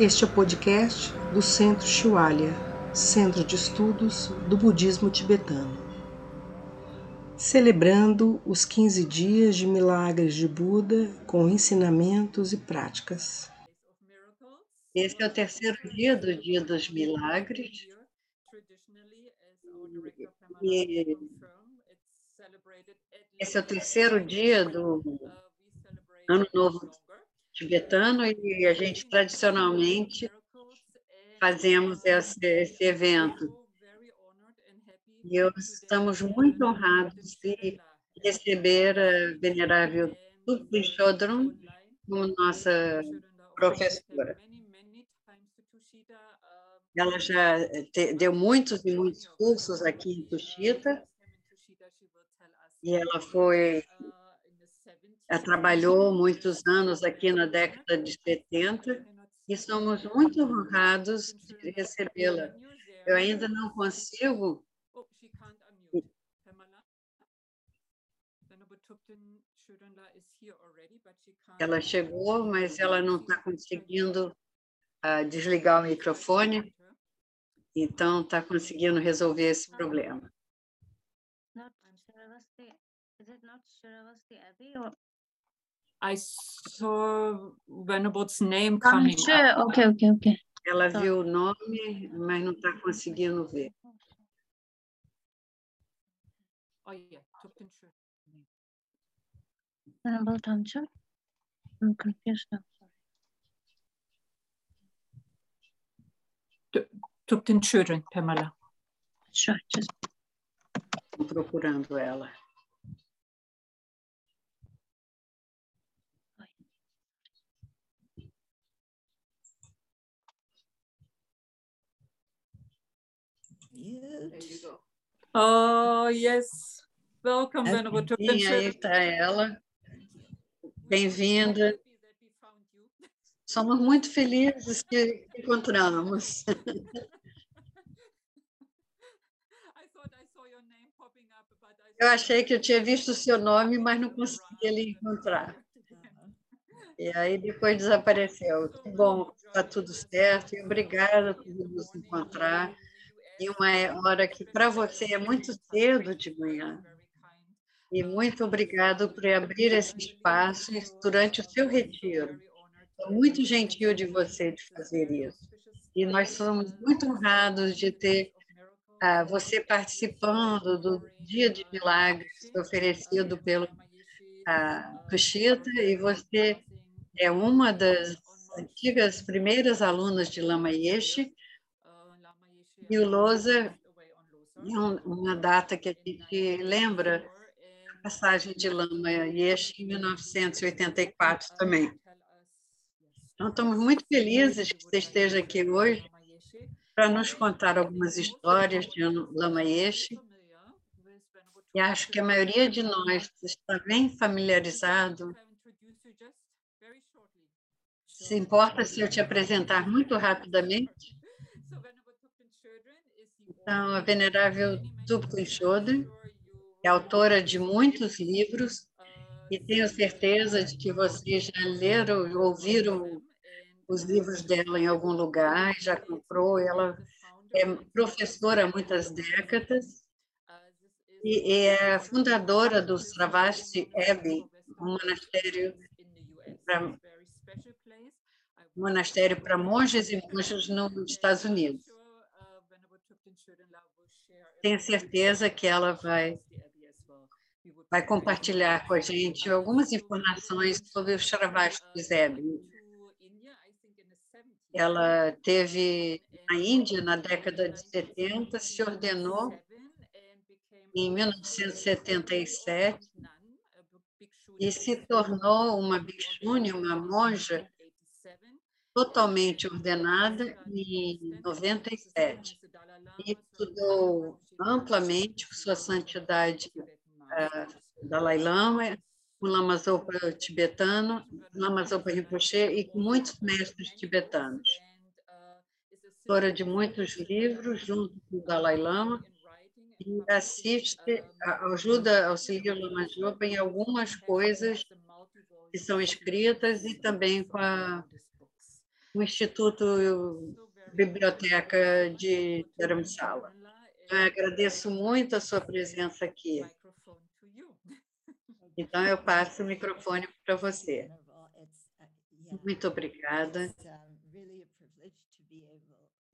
Este é o podcast do Centro Shiwalya, Centro de Estudos do Budismo Tibetano. Celebrando os 15 dias de milagres de Buda com ensinamentos e práticas. Esse é o terceiro dia do Dia dos Milagres. E esse é o terceiro dia do Ano Novo tibetano e a gente tradicionalmente fazemos esse, esse evento. E estamos muito honrados de receber a venerável Tupi Chodron como nossa professora. Ela já te, deu muitos e muitos cursos aqui em Tuxita e ela foi trabalhou muitos anos aqui na década de 70 e somos muito honrados de recebê-la. Eu ainda não consigo. Ela chegou, mas ela não está conseguindo uh, desligar o microfone, então está conseguindo resolver esse problema. I saw Venerable's name coming sure. up. Okay, okay, okay. Ela viu o nome, mas não está conseguindo ver. Oh yeah. Venerable Tamcha. I'm confused now. Tupten Children, Pamela. Sure, just Estou procurando ela. Oh yes, welcome Venerable Tupten Sim, aí está ela. Bem-vinda. Somos muito felizes que encontramos. I thought I saw your name popping up, but I Eu achei que eu tinha visto o seu nome, mas não conseguia lhe encontrar. E aí depois desapareceu. Que bom, está tudo certo. E obrigada por nos encontrar em uma hora que para você é muito cedo de manhã. E muito obrigado por abrir esse espaço durante o seu retiro. É muito gentil de você de fazer isso. E nós somos muito honrados de ter ah, você participando do Dia de Milagres oferecido pelo ah, e você é uma das antigas primeiras alunas de Lama Yeshe, e o Loza é um- uma data que a gente lembra a passagem de Lama Yeshe em 1984 também. Então, estamos muito felizes que você esteja aqui hoje para nos contar algumas histórias de Lama Yeshe. E acho que a maioria de nós está bem familiarizado. Se importa se eu te apresentar muito rapidamente? Então, a venerável Tupten Chodron é autora de muitos livros e tenho certeza de que vocês já leram, ouviram os livros dela em algum lugar, já comprou. Ela é professora há muitas décadas e é fundadora do Sravasti Abbey, um monastério para monastério para monges e monjas nos Estados Unidos. Tenho certeza que ela vai vai compartilhar com a gente algumas informações sobre o Sravasti Abbey. Ela teve na Índia na década de 70, se ordenou em 1977 e se tornou uma bhikshuni, uma monja totalmente ordenada em 97 e estudou amplamente com sua santidade uh, Dalai Lama, com Lama Zopa tibetano, Lama Zopa Rinpoche e com muitos mestres tibetanos. Autora de muitos livros junto com o Dalai Lama e assiste, ajuda, auxilia o Lama Zopa em algumas coisas que são escritas e também com a o Instituto Biblioteca de Dharamsala. Eu agradeço muito a sua presença aqui. Então, eu passo o microfone para você. Muito obrigada.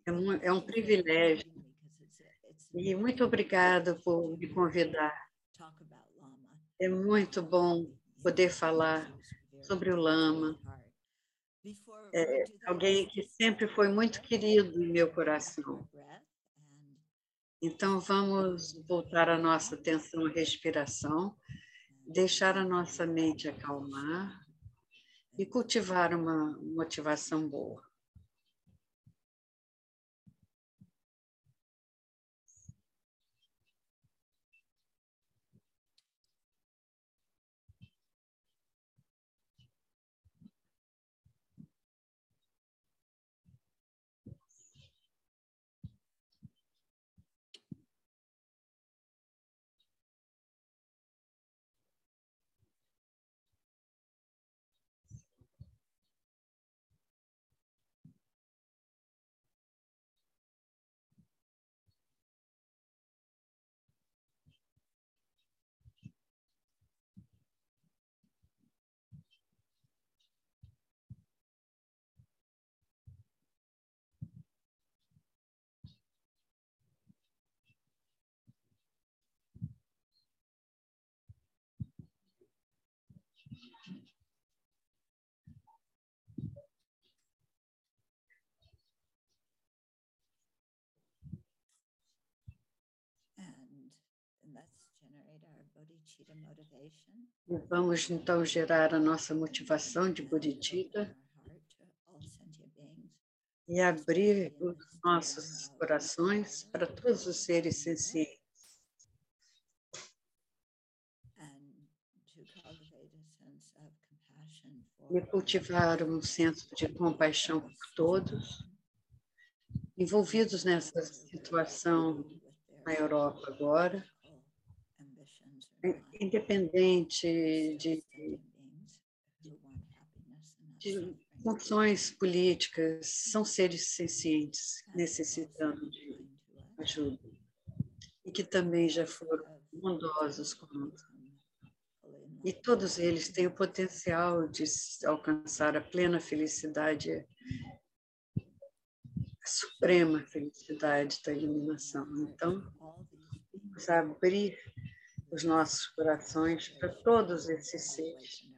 É um, é um privilégio. E muito obrigada por me convidar. É muito bom poder falar sobre o Lama. É alguém que sempre foi muito querido em meu coração. Então, vamos voltar a nossa atenção à respiração, deixar a nossa mente acalmar e cultivar uma motivação boa. E vamos então gerar a nossa motivação de Bodhicitta e abrir os nossos corações para todos os seres sencientes. E cultivar um senso de compaixão por todos envolvidos nessa situação na Europa agora independente de, de funções políticas, são seres sencientes necessitando de ajuda e que também já foram bondosos conosco. E todos eles têm o potencial de alcançar a plena felicidade, a suprema felicidade da iluminação. Então, vamos abrir os nossos corações para todos esses seres.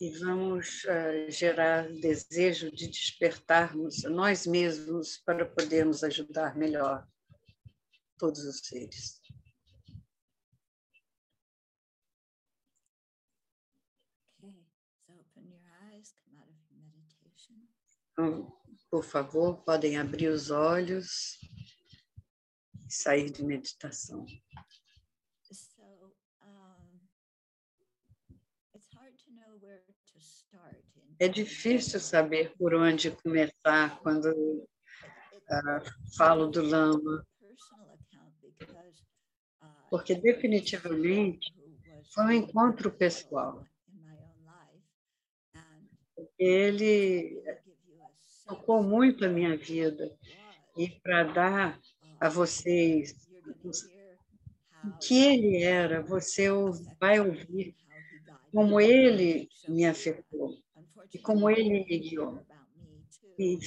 E vamos uh, gerar desejo de despertarmos nós mesmos para podermos ajudar melhor todos os seres. Então, por favor, podem abrir os olhos sair de meditação. É difícil saber por onde começar quando uh, falo do Lama, porque definitivamente foi um encontro pessoal. Ele tocou muito a minha vida e para dar a vocês o que ele era, você vai ouvir como ele me afetou e como ele me guiou. E,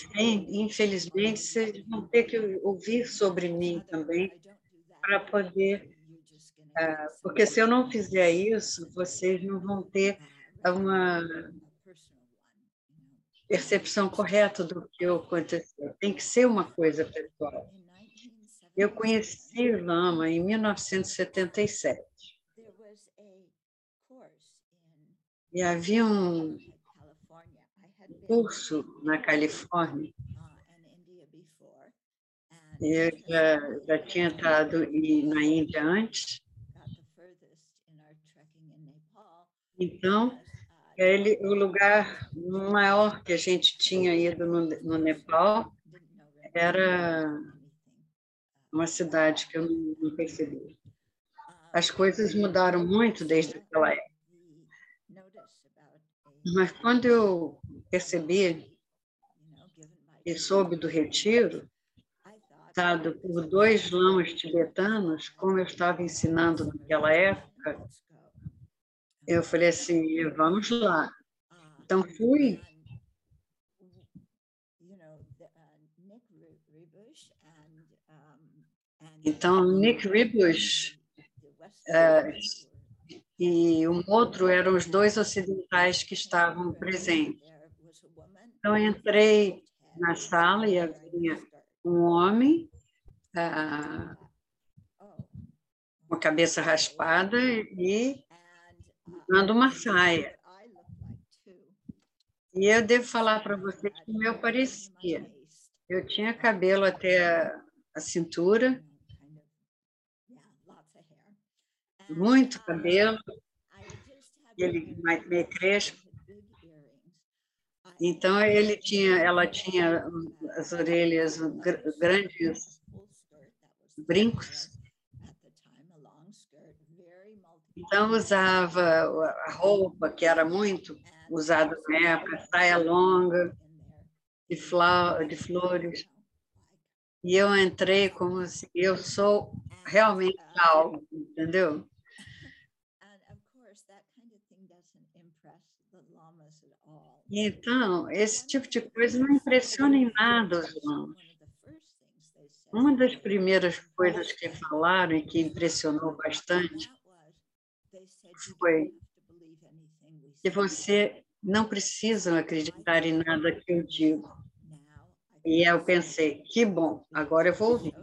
infelizmente, vocês vão ter que ouvir sobre mim também para poder. Uh, porque se eu não fizer isso, vocês não vão ter uma percepção correta do que aconteceu. Tem que ser uma coisa pessoal. Eu conheci Lama em 1977. E havia um curso na Califórnia. Eu já, já tinha estado na Índia antes. Então, ele, o lugar maior que a gente tinha ido no, no Nepal era uma cidade que eu não percebi. As coisas mudaram muito desde aquela época. Mas quando eu percebi e soube do retiro, dado por dois lamas tibetanos, como eu estava ensinando naquela época, eu falei assim, vamos lá. Então fui. Então Nick Ribush eh, e um outro eram os dois ocidentais que estavam presentes. Então eu entrei na sala e havia um homem ah, com a cabeça raspada e usando uma saia. E eu devo falar para vocês que o meu parecia. Eu tinha cabelo até a cintura, muito cabelo, ele meio crespo. Então ele tinha, ela tinha as orelhas grandes brincos. Então usava a roupa que era muito usada na época, saia longa, de, de flores. E eu entrei como se eu sou realmente algo, entendeu? Então, esse tipo de coisa não impressiona em nada os lamas. Uma das primeiras coisas que falaram e que impressionou bastante foi que você não precisa acreditar em nada que eu digo. E eu pensei, que bom, agora eu vou ouvir.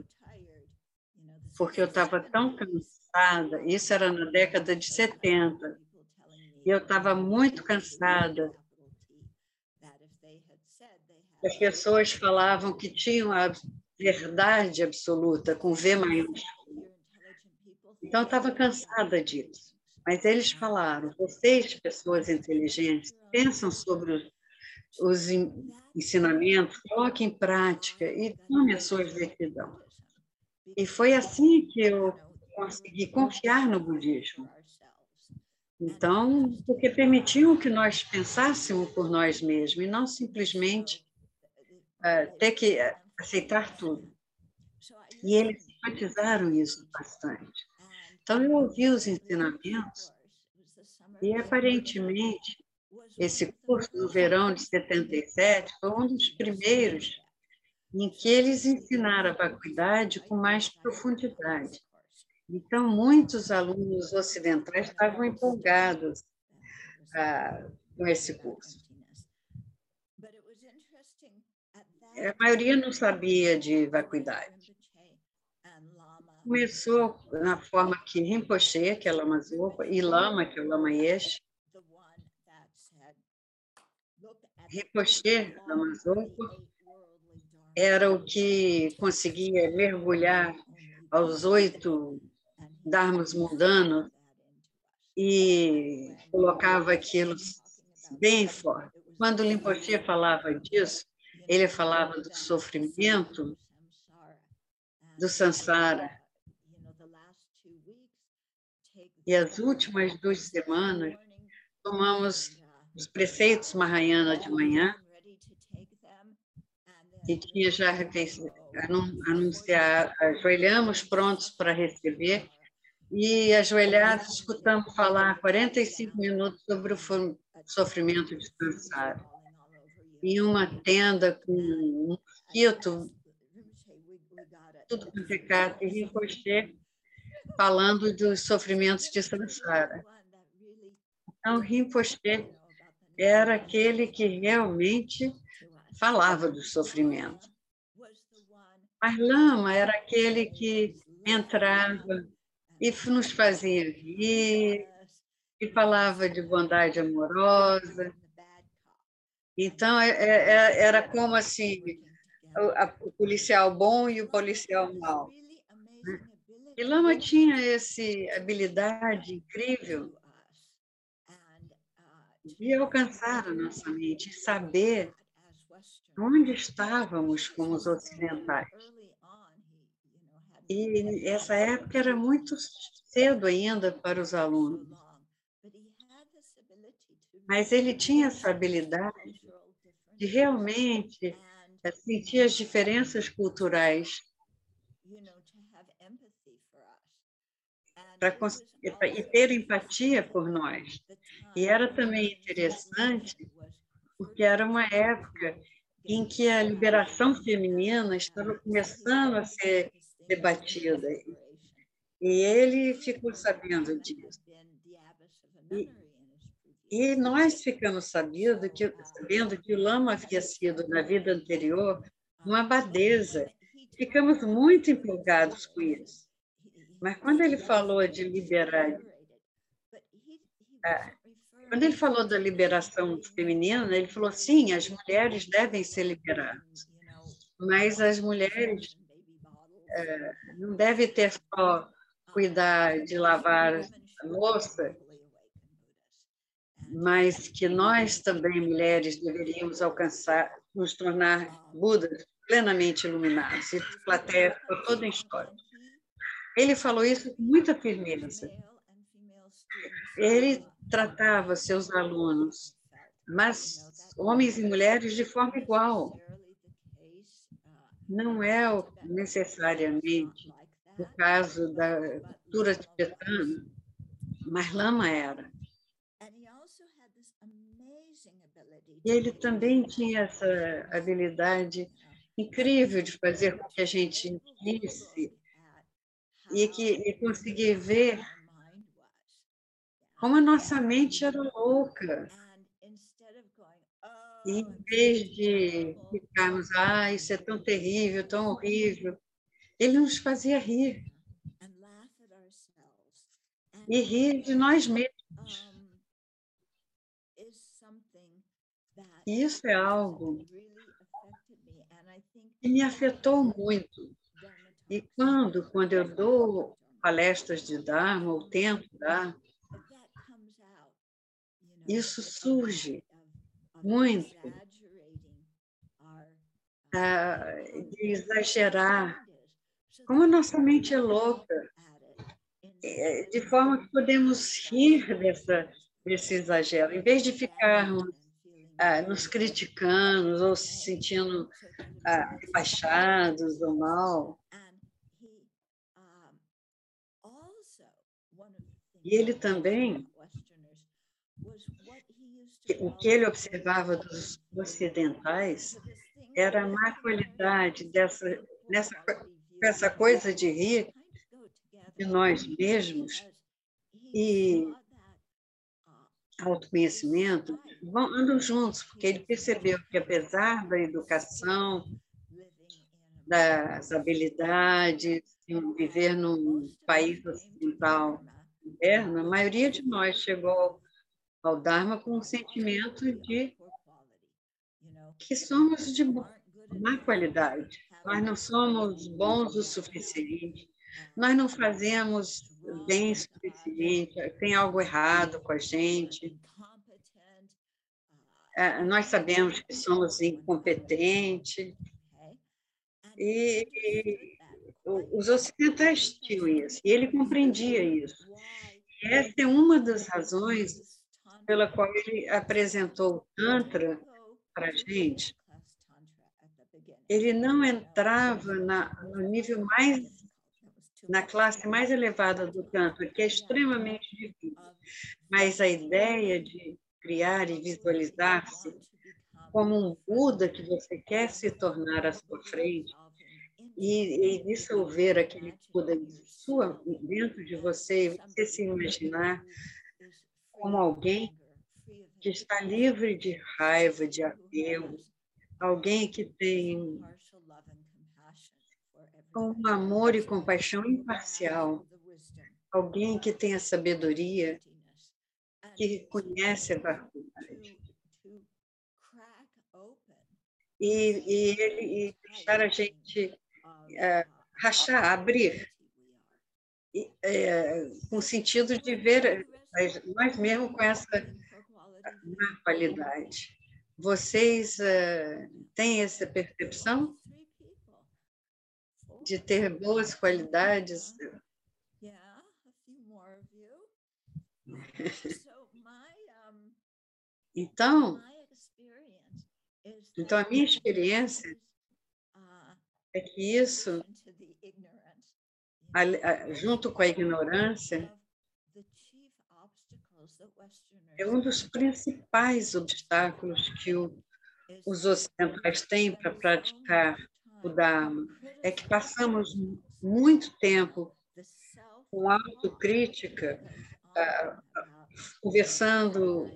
Porque eu estava tão cansada, isso era na década de 70, e eu estava muito cansada. As pessoas falavam que tinham a verdade absoluta, com V maiúsculo. Então, estava cansada disso. Mas eles falaram: vocês, pessoas inteligentes, pensam sobre os, os ensinamentos, coloquem em prática e tome a sua decisão. E foi assim que eu consegui confiar no budismo. Então, porque permitiam que nós pensássemos por nós mesmos e não simplesmente uh, ter que aceitar tudo. E eles enfatizaram isso bastante. Então, eu ouvi os ensinamentos e, aparentemente, esse curso do verão de 77 foi um dos primeiros em que eles ensinaram a vacuidade com mais profundidade. Então, muitos alunos ocidentais estavam empolgados ah, com esse curso. A maioria não sabia de vacuidade começou na forma que Rinpoche, que é Lama Zopa, e Lama, que é o Lama Yesh. Rinpoche, Lama Zopa, era o que conseguia mergulhar aos oito dharmas mundanos e colocava aquilo bem forte. Quando Rinpoche falava disso, ele falava do sofrimento do samsara, e as últimas duas semanas tomamos os preceitos Mahayana de manhã e tinha já anunciar, ajoelhamos prontos para receber e ajoelhados escutamos falar 45 minutos sobre o sofrimento de Sansara. Em uma tenda com um mosquito, tudo complicado, e Rinpoche falando dos sofrimentos de Sansara. Então, Rinpoche era aquele que realmente falava do sofrimento. Mas Lama era aquele que entrava e nos fazia rir, e falava de bondade amorosa. Então, é, é, era como assim, o policial bom e o policial mau. E Lama tinha essa habilidade incrível de alcançar a nossa mente saber onde estávamos como os ocidentais. E essa época era muito cedo ainda para os alunos. Mas ele tinha essa habilidade de realmente eh, sentir as diferenças culturais para e ter empatia por nós. E era também interessante porque era uma época em que a liberação feminina estava começando a ser debatida. E ele ficou sabendo disso. E, e nós ficamos sabendo que, sabendo que o Lama havia sido, na vida anterior, uma abadesa. Ficamos muito empolgados com isso. Mas quando ele falou de liberar, ah, quando ele falou da liberação feminina, ele falou sim, as mulheres devem ser liberadas, mas as mulheres é, não devem ter só cuidar de lavar a louça, mas que nós também, mulheres, deveríamos alcançar, nos tornar Budas plenamente iluminados. E plateia ficou toda em história. Ele falou isso com muita firmeza. Ele tratava seus alunos, mas homens e mulheres de forma igual. Não é necessariamente o caso da cultura tibetana, mas Lama era. E ele também tinha essa habilidade incrível de fazer com que a gente visse e que e conseguir ver como a nossa mente era louca. E em vez de ficarmos, ah, isso é tão terrível, tão horrível, ele nos fazia rir. E rir de nós mesmos. Isso é algo que me afetou muito. E quando, quando eu dou palestras de Dharma, ou tento dar, isso surge muito uh, de exagerar. Como a nossa mente é louca, é, de forma que podemos rir dessa, desse exagero, em vez de ficarmos uh, nos criticando ou se sentindo uh, baixados ou mal. E ele também o que ele observava dos ocidentais era a má qualidade dessa, nessa, essa coisa de rir de nós mesmos e autoconhecimento vão, andam juntos, porque ele percebeu que, apesar da educação, das habilidades, de viver num país ocidental moderno, a maioria de nós chegou ao Dharma com o sentimento de que somos de má qualidade. Nós não somos bons o suficiente, nós não fazemos bem o suficiente, tem algo errado com a gente. É, nós sabemos que somos incompetentes. E, e os ocidentais tinham isso, e ele compreendia isso. E essa é uma das razões pela qual ele apresentou o Tantra para a gente, ele não entrava na, no nível mais, na classe mais elevada do Tantra, que é extremamente difícil. Mas a ideia de criar e visualizar-se como um Buda que você quer se tornar à sua frente. E, e dissolver aquele Buda dentro de você, e você se imaginar como alguém que está livre de raiva, de apego, alguém que tem um amor e compaixão imparcial, alguém que tem a sabedoria, que conhece a verdade. E, e ele e deixar a gente é, rachar, abrir, é, com o sentido de ver nós mesmos com essa qualidade. Vocês uh, têm essa percepção de ter boas qualidades? Então, então a minha experiência é que isso, junto com a ignorância, é um dos principais obstáculos que o- os ocidentais têm para praticar o Dharma. É que passamos muito tempo com autocrítica, ah, conversando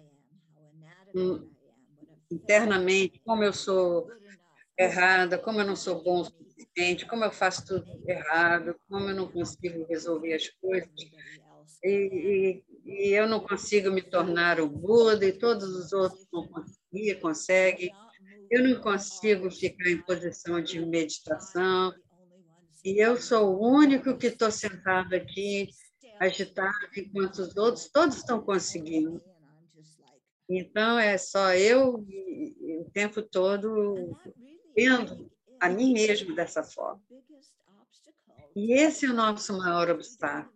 internamente como eu sou errada, como eu não sou bom o suficiente, como eu faço tudo errado, como eu não consigo resolver as coisas, e, e- e eu não consigo me tornar o Buda, e todos os outros conseguir, conseguem. Eu não consigo ficar em posição de meditação, e eu sou o único que estou sentado aqui, agitado, enquanto os outros todos estão conseguindo. Então, é só eu o tempo todo vendo a mim mesmo dessa forma. E esse é o nosso maior obstáculo,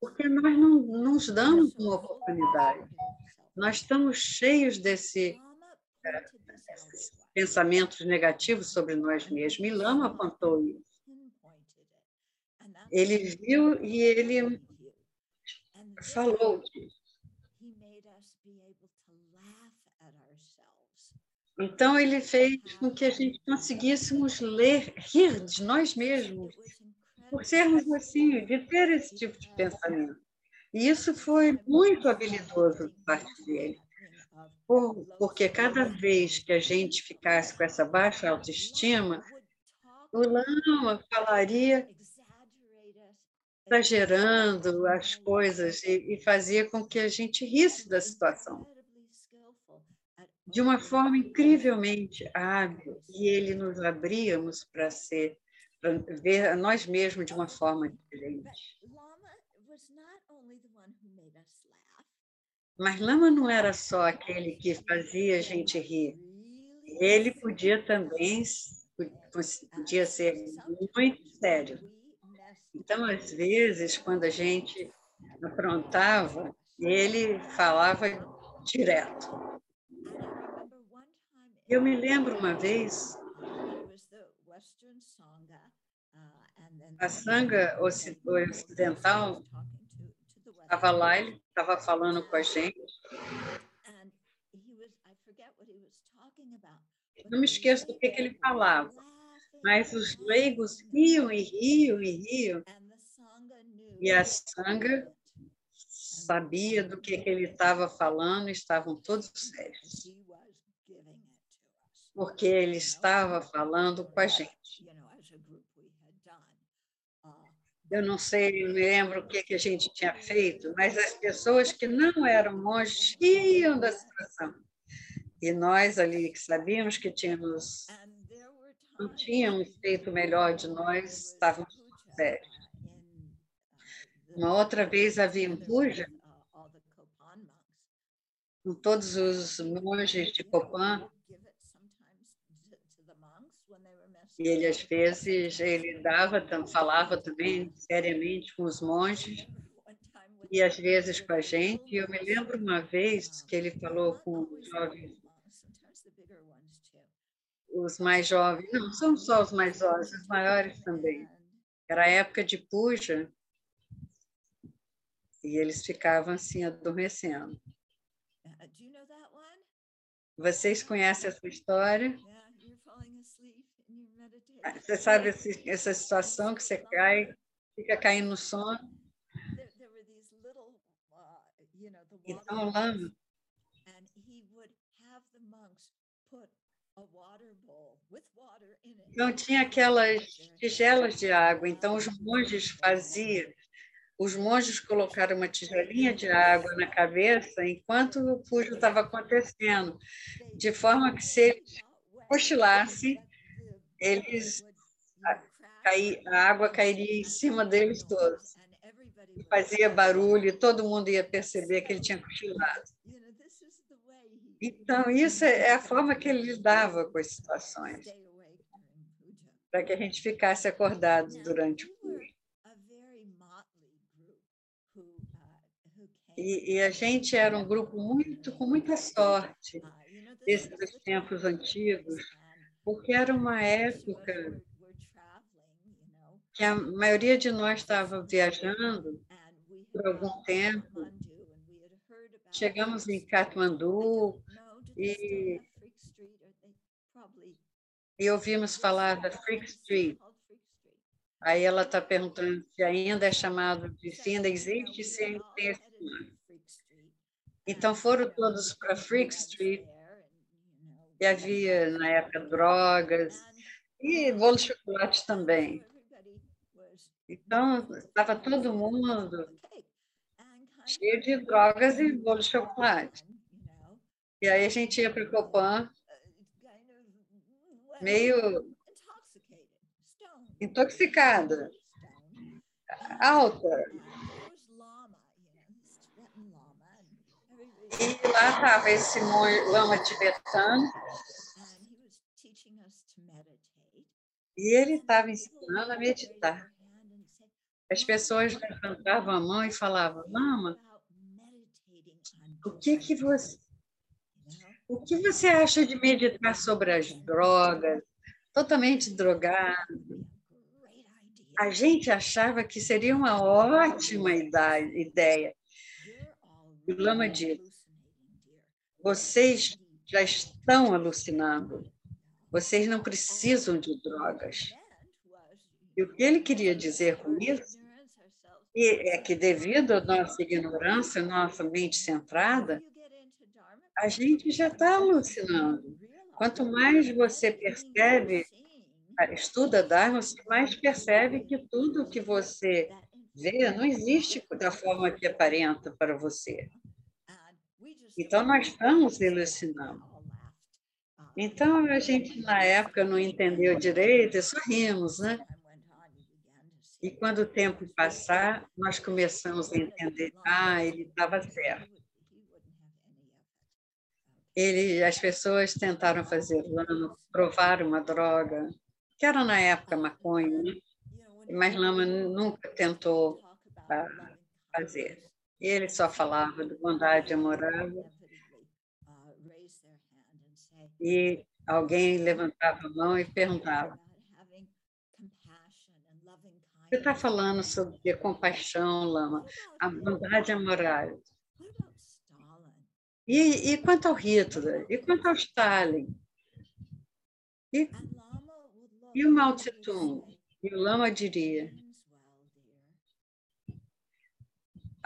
porque nós não nos damos uma oportunidade. Nós estamos cheios desse, desses pensamentos negativos sobre nós mesmos. E Lama apontou isso. Ele viu e ele falou disso. Então, ele fez com que a gente conseguíssemos ler, rir de nós mesmos, por sermos assim, de ter esse tipo de pensamento. E isso foi muito habilidoso da parte dele, por- porque cada vez que a gente ficasse com essa baixa autoestima, o Lama falaria exagerando as coisas e, e fazia com que a gente risse da situação de uma forma incrivelmente hábil e ele nos abríamos para ser para ver a nós mesmos de uma forma diferente. Mas Lama não era só aquele que fazia a gente rir. Ele podia também podia ser muito sério. Então, às vezes, quando a gente aprontava, ele falava direto. Eu me lembro uma vez, a Sangha oci- Ocidental estava lá, ele estava falando com a gente. Não me esqueço do que, que ele falava, mas os leigos riam e riam e riam, e a Sangha sabia do que, que ele estava falando estavam todos sérios, porque ele estava falando com a gente. Eu não sei, não me lembro o que, que a gente tinha feito, mas as pessoas que não eram monges riam da situação. E nós ali que sabíamos que tínhamos, não tínhamos feito o melhor de nós, estávamos sérios. Uma outra vez havia em Puja, com todos os monges de Copan, e ele às vezes ele dava, falava também seriamente com os monges e às vezes com a gente. E eu me lembro uma vez que ele falou com os jovens, os mais jovens, não são só os mais jovens, os maiores também. Era a época de puja e eles ficavam assim adormecendo. Vocês conhecem essa história? Você sabe esse- essa situação que você cai, fica caindo no sono? Então, o Lama, não tinha aquelas tigelas de água, então os monges faziam, os monges colocaram uma tigelinha de água na cabeça enquanto o pujo estava acontecendo, de forma que se eles cochilassem, eles a água cairia em cima deles todos. E fazia barulho, e todo mundo ia perceber que ele tinha cochilado. Então, isso é a forma que ele lidava com as situações, para que a gente ficasse acordado durante o pujo. E, e a gente era um grupo muito com muita sorte desses tempos antigos, porque era uma época que a maioria de nós estava viajando por algum tempo. Chegamos em Katmandu e, e ouvimos falar da Freak Street. Aí ela está perguntando se ainda é chamado de, se ainda existe, se ainda tem esse nome. Então foram todos para Freak Street, e havia na época drogas, e bolo de chocolate também. Então, estava todo mundo cheio de drogas e bolo de chocolate. E aí a gente ia para o Copan meio intoxicada, alta. E lá estava esse lama tibetano. E ele estava ensinando a meditar. As pessoas levantavam a mão e falavam: Lama, o que que você o que você acha de meditar sobre as drogas, totalmente drogado? A gente achava que seria uma ótima ideia. O Lama disse: vocês já estão alucinando. Vocês não precisam de drogas. E o que ele queria dizer com isso é que, devido à nossa ignorância, nossa mente centrada, a gente já está alucinando. Quanto mais você percebe, estuda Dharma, você mais percebe que tudo que você vê não existe da forma que aparenta para você. Então, nós estamos alucinando. Então, a gente, na época, não entendeu direito e sorrimos, né? E quando o tempo passar, nós começamos a entender, ah, ele estava certo. Ele, as pessoas tentaram fazer lama, provar uma droga, que era na época maconha, né? mas Lama nunca tentou ah, fazer. Ele só falava de bondade amorável. E alguém levantava a mão e perguntava: você está falando sobre compaixão, Lama, a bondade amorável. E, e quanto ao Hitler? E quanto ao Stalin? E, e o Mao Tse Tung? E o Lama diria: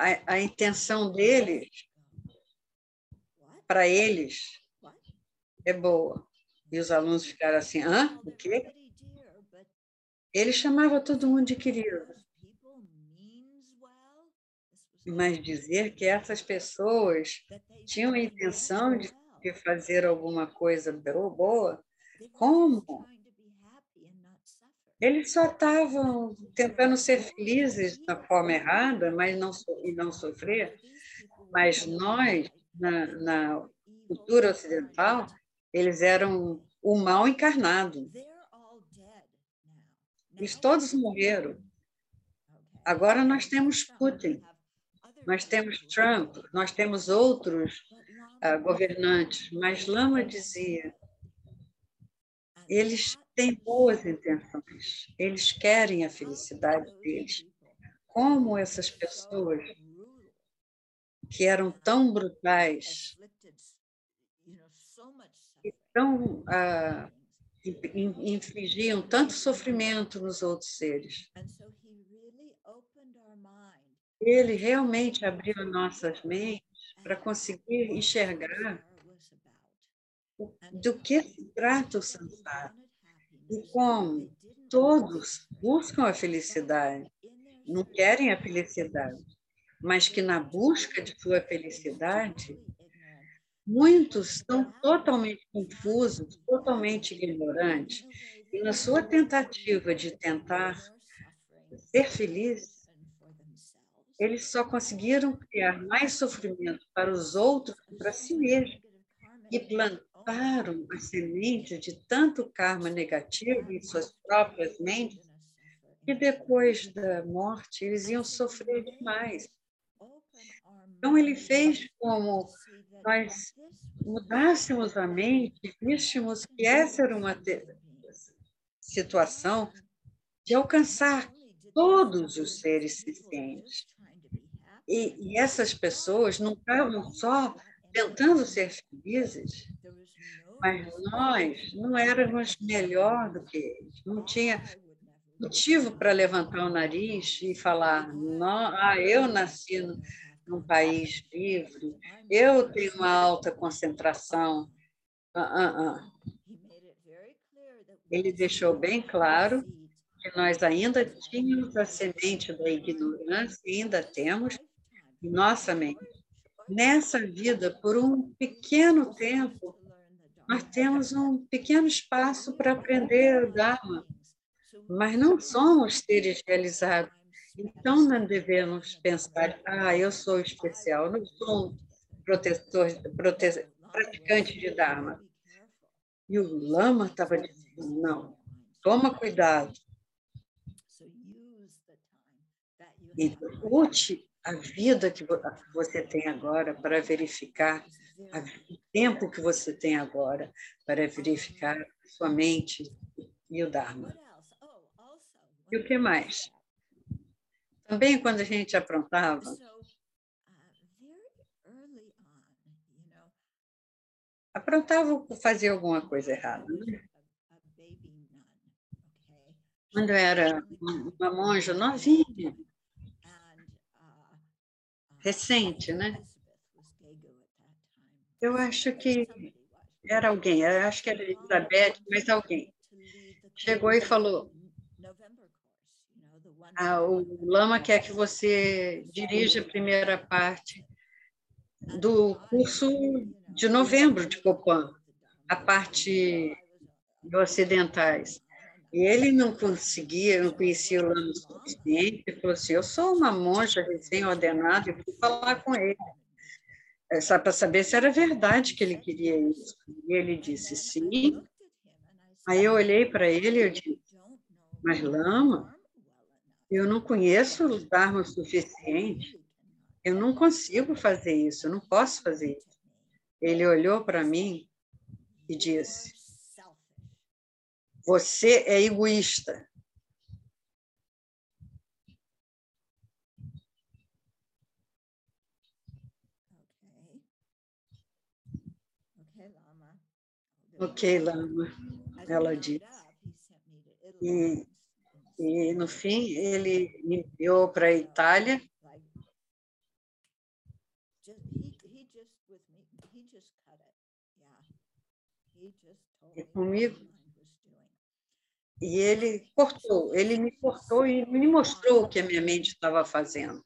a, a intenção deles, para eles, é boa. E os alunos ficaram assim: hã? O quê? Ele chamava todo mundo de querido. Mas dizer que essas pessoas tinham a intenção de, de fazer alguma coisa boa, como? Eles só estavam tentando ser felizes da forma errada, mas não e não sofrer. Mas nós, na, na cultura ocidental, eles eram o mal encarnado. Eles todos morreram. Agora nós temos Putin, nós temos Trump, nós temos outros uh, governantes, mas Lama dizia: eles têm boas intenções, eles querem a felicidade deles. Como essas pessoas que eram tão brutais e tão uh, infligiam tanto sofrimento nos outros seres. Ele realmente abriu nossas mentes para conseguir enxergar do que se trata o samsara e como todos buscam a felicidade, não querem a felicidade, mas que na busca de sua felicidade Muitos estão totalmente confusos, totalmente ignorantes, e na sua tentativa de tentar ser feliz, eles só conseguiram criar mais sofrimento para os outros que para si mesmos e plantaram a semente de tanto karma negativo em suas próprias mentes que depois da morte eles iam sofrer demais. Então, ele fez como nós mudássemos a mente, víssemos que essa era uma situação de alcançar todos os seres sencientes. E, e essas pessoas não estavam só tentando ser felizes, mas nós não éramos melhor do que eles. Não tinha motivo para levantar o nariz e falar: "Nó- ah, eu nasci num país livre, eu tenho uma alta concentração. Ah, ah, ah. Ele deixou bem claro que nós ainda tínhamos a semente da ignorância, ainda temos, em nossa mente. Nessa vida, por um pequeno tempo, nós temos um pequeno espaço para aprender o Dharma, mas não somos seres realizados. Então, não devemos pensar, ah, eu sou especial, não sou um protetor, prote- praticante de Dharma. E o Lama estava dizendo, não, toma cuidado, e use a vida que vo- que você tem agora para verificar o tempo que você tem agora para verificar sua mente e o Dharma. E o que mais? Também quando a gente aprontava, aprontava fazer alguma coisa errada. Né? Quando eu era uma monja novinha, recente, né? Eu acho que era alguém, acho que era Elizabeth, mas alguém. Chegou e falou: ah, o Lama quer que você dirija a primeira parte do curso de novembro de Copan, a parte de ocidentais. E ele não conseguia, não conhecia o Lama suficiente, falou assim, eu sou uma monja recém-ordenada e fui falar com ele, para saber se era verdade que ele queria isso. E ele disse, sim. Aí eu olhei para ele e eu disse, mas Lama, eu não conheço o Dharma o suficiente, eu não consigo fazer isso, eu não posso fazer isso. Ele olhou para mim e disse, você é egoísta. Ok, Lama, ela disse. E, e, no fim, ele me enviou para a Itália. E comigo. E ele cortou, ele me cortou e me mostrou o que a minha mente estava fazendo.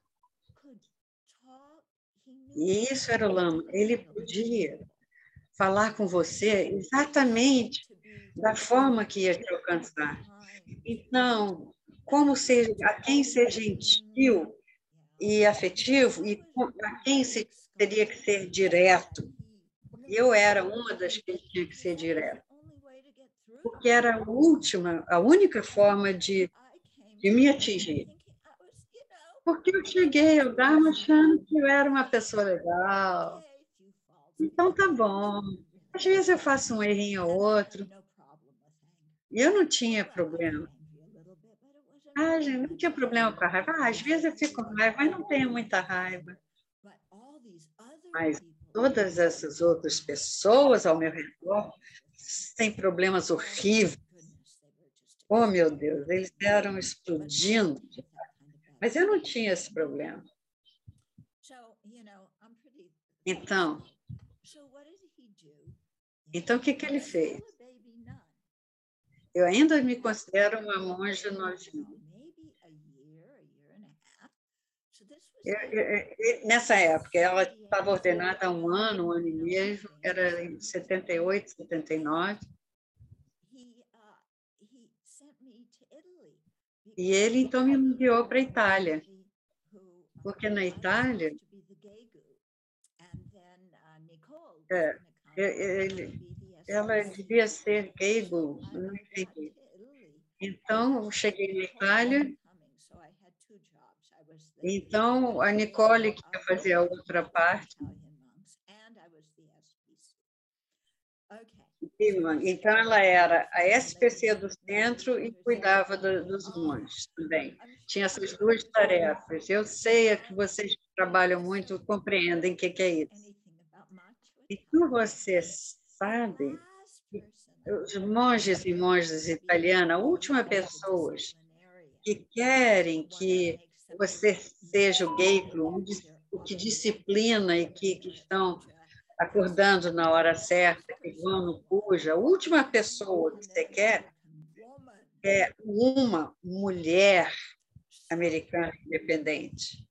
E isso era o Lama. Ele podia falar com você exatamente da forma que ia te alcançar. Então, como ser, a quem ser gentil e afetivo e a quem se, teria que ser direto. Eu era uma das que tinha que ser direto, porque era a última, a única forma de, de me atingir. Porque eu cheguei ao Dharma achando que eu era uma pessoa legal. Então, tá bom. Às vezes eu faço um errinho ou outro. Eu não tinha problema. Ah, gente, não tinha problema com a raiva. Ah, às vezes eu fico com raiva, mas não tenho muita raiva. Mas todas essas outras pessoas ao meu redor têm problemas horríveis. Oh, meu Deus, eles eram explodindo. Mas eu não tinha esse problema. Então, então o que, que ele fez? Eu ainda me considero uma monja novinha. Eu, eu, eu, nessa época, ela estava ordenada há um ano, um ano e meio, era em 78, 79. E ele, então, me enviou para a Itália, porque na Itália, é, ele, ela devia ser Geigo, não entendi. Então, eu cheguei na Itália Então, a Nicole que ia fazer a outra parte. Então, ela era a SPC do centro e cuidava do, dos monges também. Tinha essas duas tarefas. Eu sei que vocês trabalham muito, compreendem o que, que é isso. Então, você sabe, os monges e monjas italianas, a última pessoas que querem que você seja o gay, o que disciplina e que, que estão acordando na hora certa, que vão no cuja, a última pessoa que você quer é uma mulher americana independente.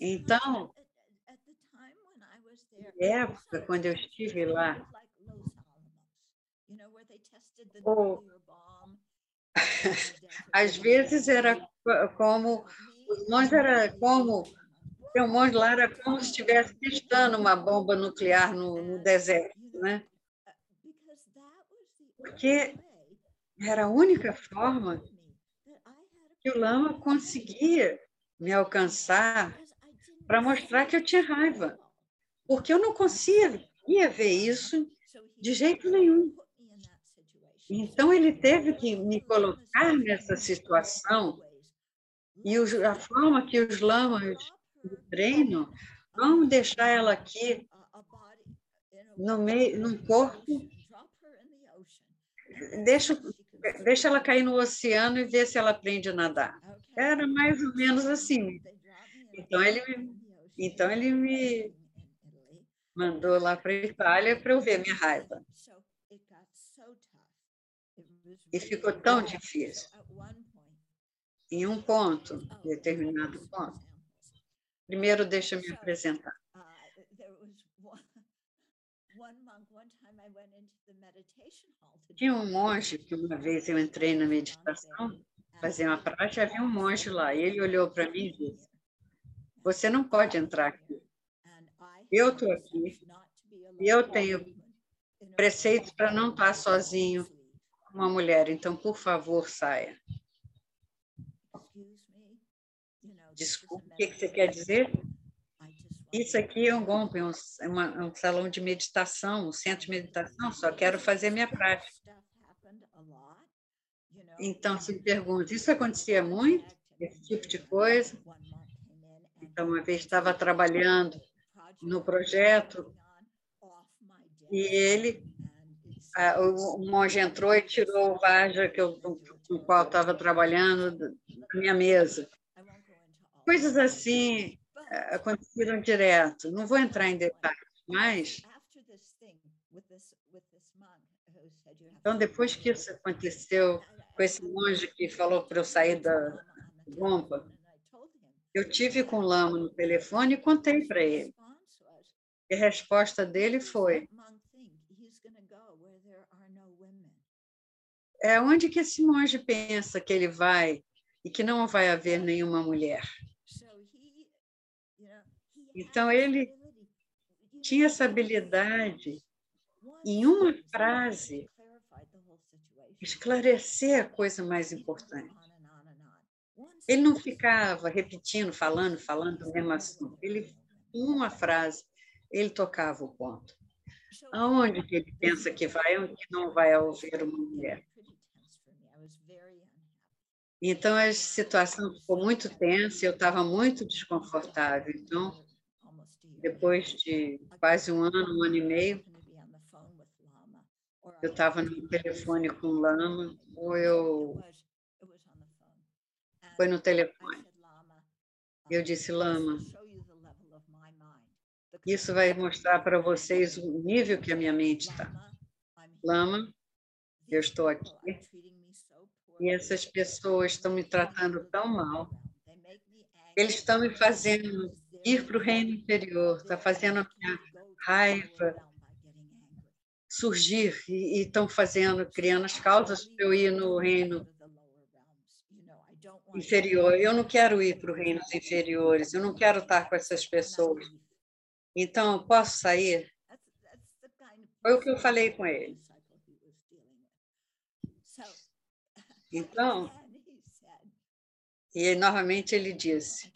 Então, época, quando eu estive lá, ou, às vezes era como, os monges era como tem um monte lá, era como se estivesse testando uma bomba nuclear no, no deserto, né? Porque era a única forma que o lama conseguia me alcançar para mostrar que eu tinha raiva, porque eu não conseguia ver isso de jeito nenhum. Então ele teve que me colocar nessa situação e a forma que os lamas do treino, vamos deixar ela aqui no meio, no corpo, deixa, deixa ela cair no oceano e ver se ela aprende a nadar. Era mais ou menos assim. Então ele, então ele me mandou lá para a Itália para eu ver minha raiva. E ficou tão difícil. Em um ponto, determinado ponto, Primeiro, deixa eu me apresentar. Tinha um monge que uma vez eu entrei na meditação, fazer uma prática, havia um monge lá, e ele olhou para mim e disse: Você não pode entrar aqui. Eu estou aqui e eu tenho preceitos para não estar sozinho com uma mulher, então, por favor, saia. Desculpe, o que, você quer dizer? Isso aqui é um uma, um salão de meditação, um centro de meditação, só quero fazer minha prática. Então, se me pergunta, isso acontecia muito? Esse tipo de coisa? Então, uma vez estava trabalhando no projeto e ele, o, monge entrou e tirou o vaja que eu, com o qual estava trabalhando da minha mesa. Coisas assim eh, aconteceram direto. Não vou entrar em detalhes, mas. Então, depois que isso aconteceu com esse monge que falou para eu sair da bomba, eu tive com o Lama no telefone e contei para ele. E a resposta dele foi: É onde que esse monge pensa que ele vai e que não vai haver nenhuma mulher? Então, ele tinha essa habilidade, em uma frase, esclarecer a coisa mais importante. Ele não ficava repetindo, falando, falando o mesmo assunto. Ele, uma frase, ele tocava o ponto. Aonde que ele pensa que vai, onde que não vai ouvir uma mulher? Então, a situação ficou muito tensa, eu estava muito desconfortável. Então, depois de quase um ano, um ano e meio, eu estava no telefone com o Lama, ou eu. Foi no telefone. Eu disse, Lama, isso vai mostrar para vocês o nível que a minha mente está. Lama, eu estou aqui e essas pessoas estão me tratando tão mal. Eles estão me fazendo ir para o reino inferior, está fazendo a minha raiva surgir e estão fazendo, criando as causas para eu ir no reino inferior. Eu não quero ir para os reinos inferiores, eu não quero estar com essas pessoas. Então, posso sair? Foi o que eu falei com ele. Então, e novamente ele disse: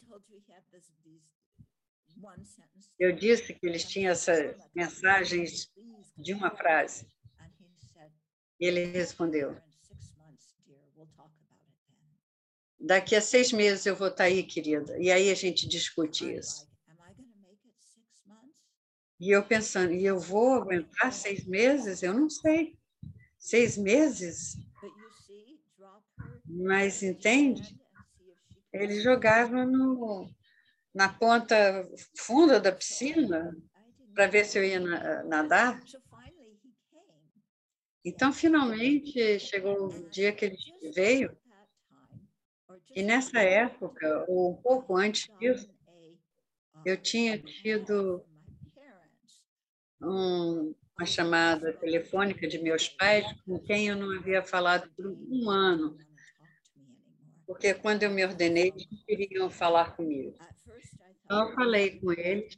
Eu disse que eles tinham essas mensagens de uma frase. E ele respondeu: Daqui a seis meses eu vou estar aí, querida. E aí a gente discute isso. E eu pensando, e eu vou aguentar seis meses? Eu não sei. Seis meses? Mas entende? Ele jogava no, na ponta funda da piscina para ver se eu ia na- nadar. Então, finalmente, chegou o dia que ele veio. E nessa época, ou um pouco antes disso, eu tinha tido um- uma chamada telefônica de meus pais com quem eu não havia falado por um ano, porque quando eu me ordenei, eles não queriam falar comigo. Então, eu falei com eles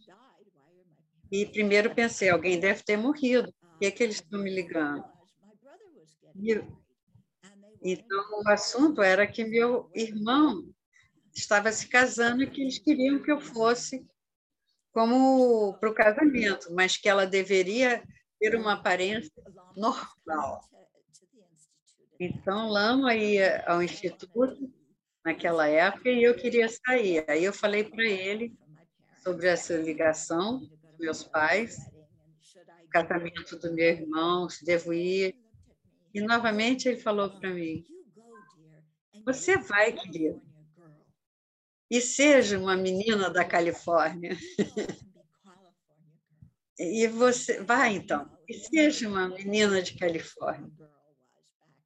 E primeiro pensei, alguém deve ter morrido, por que, que eles estão me ligando? E- Então, o assunto era que meu irmão estava se casando e que eles queriam que eu fosse como para o casamento, mas que ela deveria ter uma aparência normal. Então, Lama ia ao instituto naquela época e eu queria sair. Aí eu falei para ele sobre essa ligação dos meus pais, o casamento do meu irmão, se devo ir. E novamente ele falou para mim: Você vai, querida, e seja uma menina da Califórnia. E você vai então, e seja uma menina de Califórnia.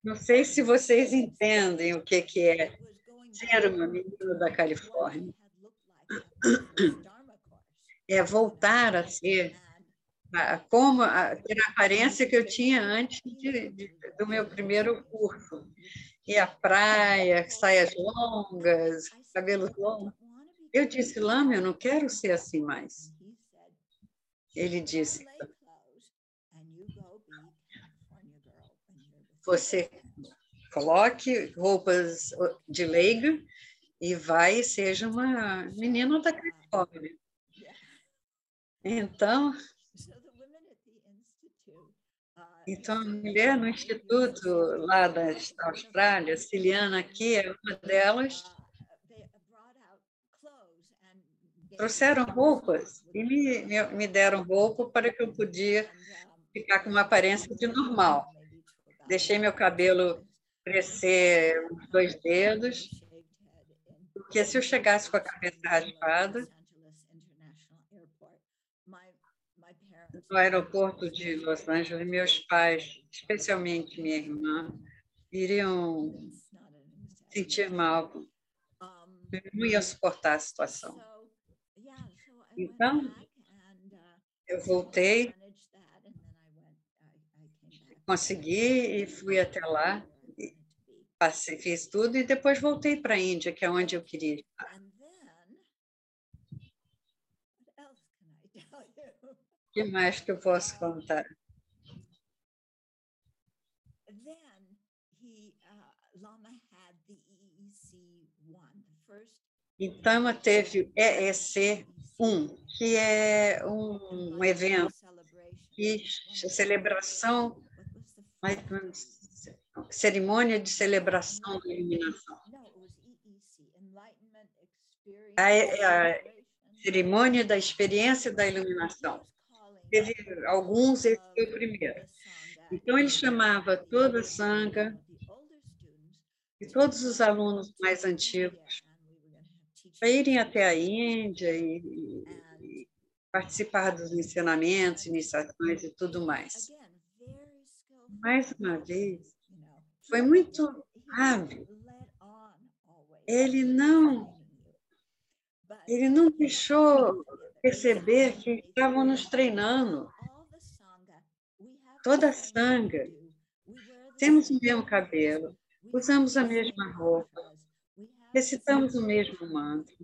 Não sei se vocês entendem o que que é ser uma menina da Califórnia. É voltar a ser como a, ter a aparência que eu tinha antes de- de- do meu primeiro curso. E a praia, saias longas, cabelos longos. Eu disse, Lama, eu não quero ser assim mais. Ele disse, você coloque roupas de leiga e vai e seja uma menina da Califórnia. Então, então a mulher no instituto lá da Austrália, Ciliana aqui é uma delas, trouxeram roupas e me, me, me deram roupa para que eu podia ficar com uma aparência de normal. Deixei meu cabelo crescer uns dois dedos, porque se eu chegasse com a cabeça raspada no aeroporto de Los Angeles, meus pais, especialmente minha irmã, iriam sentir mal. Não ia suportar a situação. Então, eu voltei, consegui e fui até lá, passei, fiz tudo e depois voltei para a Índia, que é onde eu queria estar. O que mais que eu posso contar? Então, teve EEC 1, que é um, um evento de celebração, cerimônia de celebração da iluminação. A, a cerimônia da experiência da iluminação. Teve alguns, esse foi o primeiro. Então, ele chamava toda a sanga e todos os alunos mais antigos irem até a Índia e, e, participar dos ensinamentos, iniciações e tudo mais. Mais uma vez, foi muito hábil. Ele não, ele não deixou perceber que estavam nos treinando. Toda a sanga. Temos o mesmo cabelo, usamos a mesma roupa, recitamos o mesmo mantra,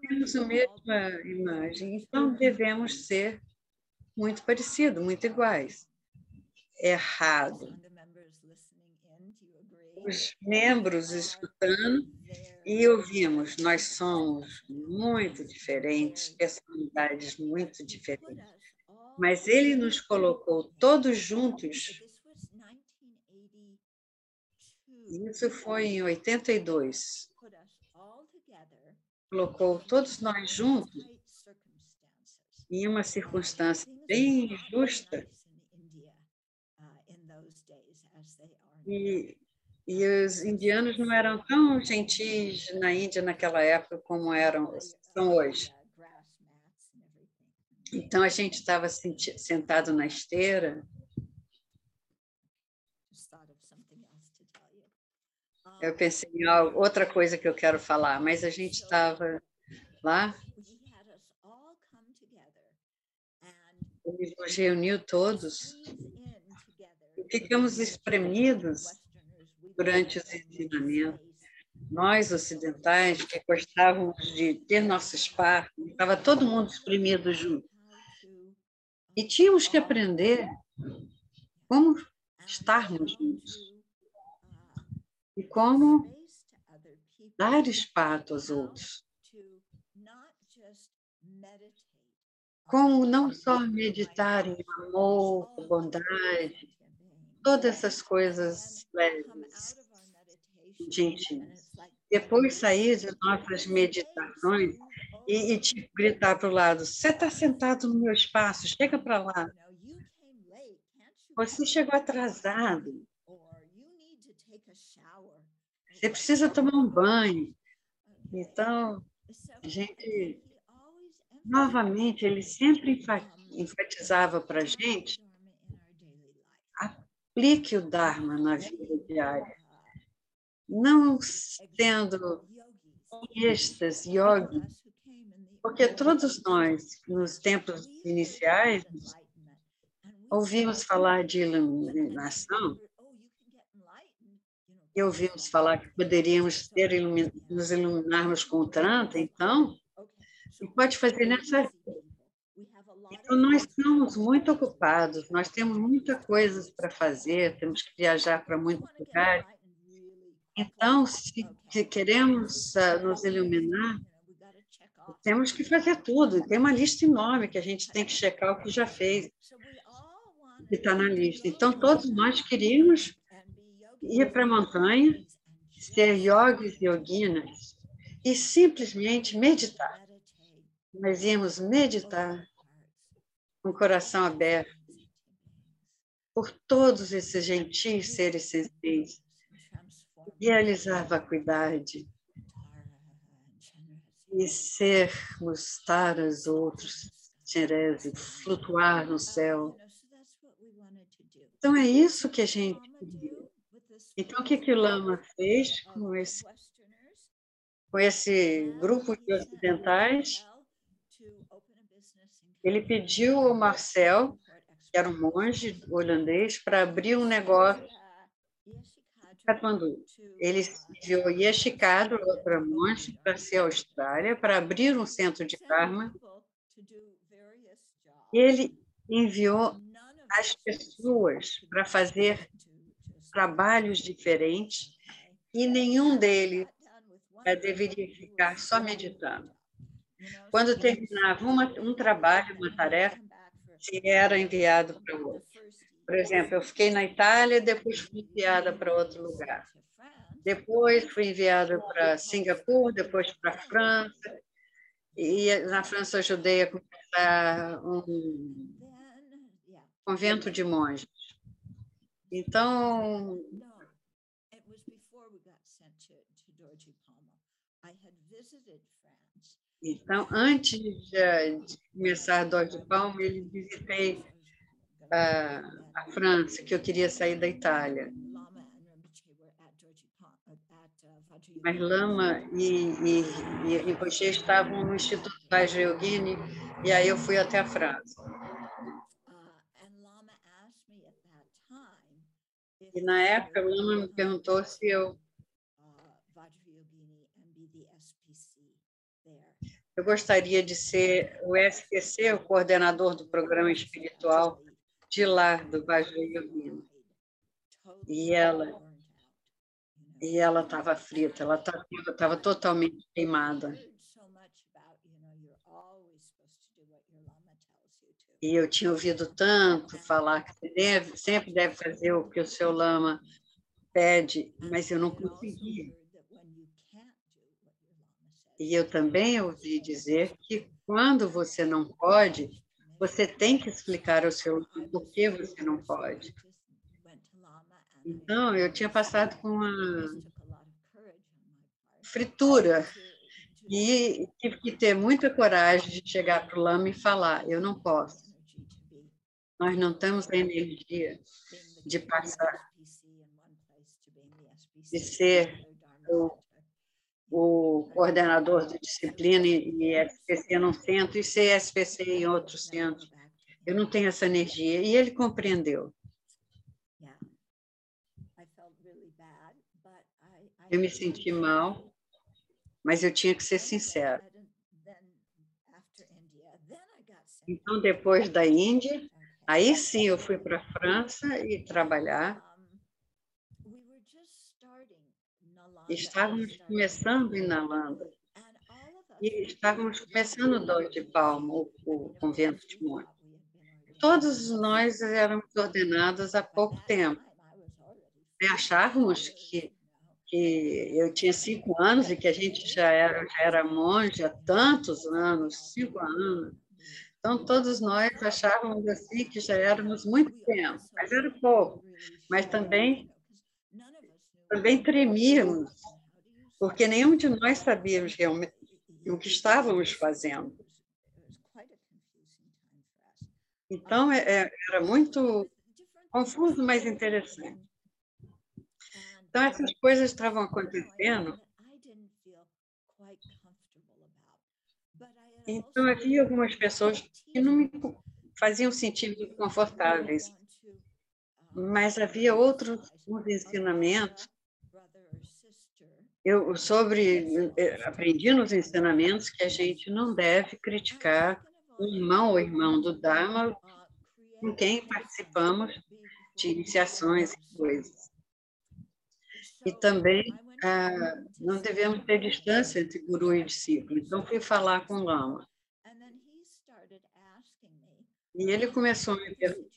temos a mesma imagem, então devemos ser muito parecidos, muito iguais. Errado. Os membros escutando E ouvimos, nós somos muito diferentes, personalidades muito diferentes. Mas ele nos colocou todos juntos. Isso foi em 82. Colocou todos nós juntos em uma circunstância bem justa. E e os indianos não eram tão gentis na Índia naquela época como eram são hoje. Então a gente estava sentado na esteira. Eu pensei em outra coisa que eu quero falar, mas a gente estava lá. Ele nos reuniu todos ficamos espremidos durante os ensinamentos. Nós, ocidentais, que gostávamos de ter nosso espaço, estava todo mundo exprimido junto. E tínhamos que aprender como estarmos juntos e como dar espaço aos outros. Como não só meditar em amor, bondade, todas essas coisas leves, gentis. Depois sair de nossas meditações e, e tipo, gritar para o lado: Você está sentado no meu espaço, chega para lá. Você chegou atrasado. Você precisa tomar um banho. Então, a gente, novamente, ele sempre enfatizava para a gente aplique o Dharma na vida diária. Não sendo êxtase, yogi, porque todos nós, nos tempos iniciais, ouvimos falar de iluminação e ouvimos falar que poderíamos ter nos iluminarmos com o Tranta, então, pode fazer nessa vida. Então, nós estamos muito ocupados, nós temos muitas coisas para fazer, temos que viajar para muitos lugares. Então, se queremos uh, nos iluminar, temos que fazer tudo. Tem uma lista enorme que a gente tem que checar o que já fez, que está na lista. Então, todos nós queríamos ir para a montanha, ser yogis e yoginas e simplesmente meditar. Nós íamos meditar com o coração aberto por todos esses gentis seres sensíveis, realizar vacuidade e sermos taras outros, Terese, flutuar no céu. Então, é isso que a gente queria. Então, o que, que o Lama fez com esse, com esse grupo de ocidentais? Ele pediu ao Marcel, que era um monge holandês, para abrir um negócio em Katmandu. Ele enviou Yeshikado, outra monge, para ser a Austrália, para abrir um centro de karma. Ele enviou as pessoas para fazer trabalhos diferentes e nenhum deles deveria ficar só meditando. Quando terminava uma, um trabalho, uma tarefa, se era enviado para outro. Por exemplo, eu fiquei na Itália, depois fui enviada para outro lugar. Depois fui enviada para Singapura, depois para a França. E na França ajudei a começar um convento de monges. Então, Então, antes de, de começar a Dor de Palma, ele visitei uh, a França, que eu queria sair da Itália. Mas Lama e, e, e Rinpoche estavam no Instituto Vajrayogini, e aí eu fui até a França. E na época, o Lama me perguntou se eu Eu gostaria de ser o SPC, o coordenador do programa espiritual de lá, do Vajrayogina. E ela, e ela estava frita, ela estava totalmente queimada. E eu tinha ouvido tanto falar que você deve, sempre deve fazer o que o seu lama pede, mas eu não conseguia. E eu também ouvi dizer que quando você não pode, você tem que explicar ao seu lama por que você não pode. Então, eu tinha passado com uma fritura e tive que ter muita coragem de chegar para o lama e falar: eu não posso. Nós não temos a energia de passar, de ser o, o coordenador de disciplina e SPC num centro e ser SPC em outro centro. Eu não tenho essa energia. E ele compreendeu. Eu me senti mal, mas eu tinha que ser sincero. Então, depois da Índia, Aí sim eu fui para a França e trabalhar. Estávamos começando em Nalanda. E estávamos começando o Dom de Palma, o, convento de Mônica. Todos nós éramos ordenados há pouco tempo. E achávamos que, que eu tinha cinco anos e que a gente já era, já era monge há tantos anos, cinco anos. Então, todos nós achávamos assim que já éramos muito tempo, mas era pouco. Mas também, também tremíamos, porque nenhum de nós sabíamos realmente o que estávamos fazendo. Então, é, é, era muito confuso, mas interessante. Então, essas coisas estavam acontecendo Então, havia algumas pessoas que não me faziam sentir confortáveis, mas havia outros ensinamentos. Eu sobre eh, aprendi nos ensinamentos que a gente não deve criticar o irmão ou irmão do Dharma com quem participamos de iniciações e coisas. E também ah, não devemos ter distância entre guru e discípulo. Então, fui falar com o Lama. E ele começou a me perguntar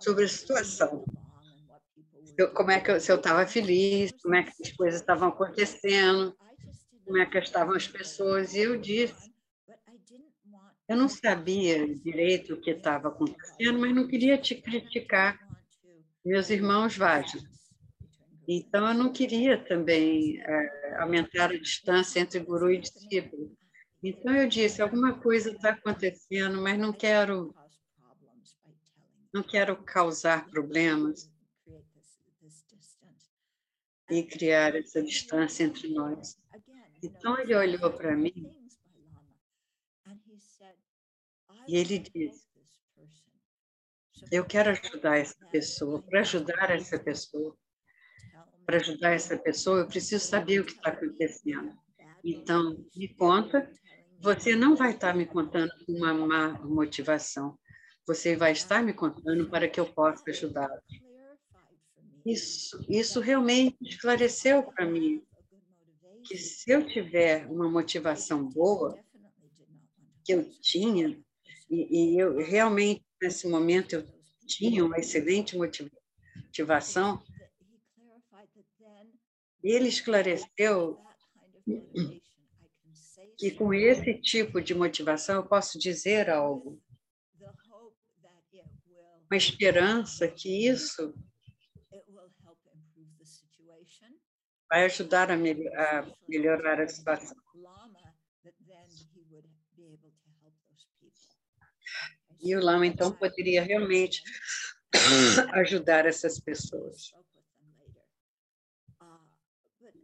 sobre a situação. Eu, como é que eu, se eu estava feliz, como é que as coisas estavam acontecendo, como é que estavam as pessoas. E eu disse, eu não sabia direito o que estava acontecendo, mas não queria te criticar. Meus irmãos Vajra. Então, eu não queria também é, aumentar a distância entre guru e discípulo. Então, eu disse: alguma coisa está acontecendo, mas não quero, não quero causar problemas e criar essa distância entre nós. Então, ele olhou para mim e ele disse: Eu quero ajudar essa pessoa. Para ajudar essa pessoa, para ajudar essa pessoa, eu preciso saber o que está acontecendo. Então, me conta. Você não vai estar me contando uma má motivação. Você vai estar me contando para que eu possa ajudá lo Isso, isso realmente esclareceu para mim que se eu tiver uma motivação boa, que eu tinha, e, e eu realmente, nesse momento, eu tinha uma excelente motivação, ele esclareceu que com esse tipo de motivação eu posso dizer algo. Uma esperança que isso vai ajudar a, melhorar a situação. E o Lama, então, poderia realmente ajudar essas pessoas.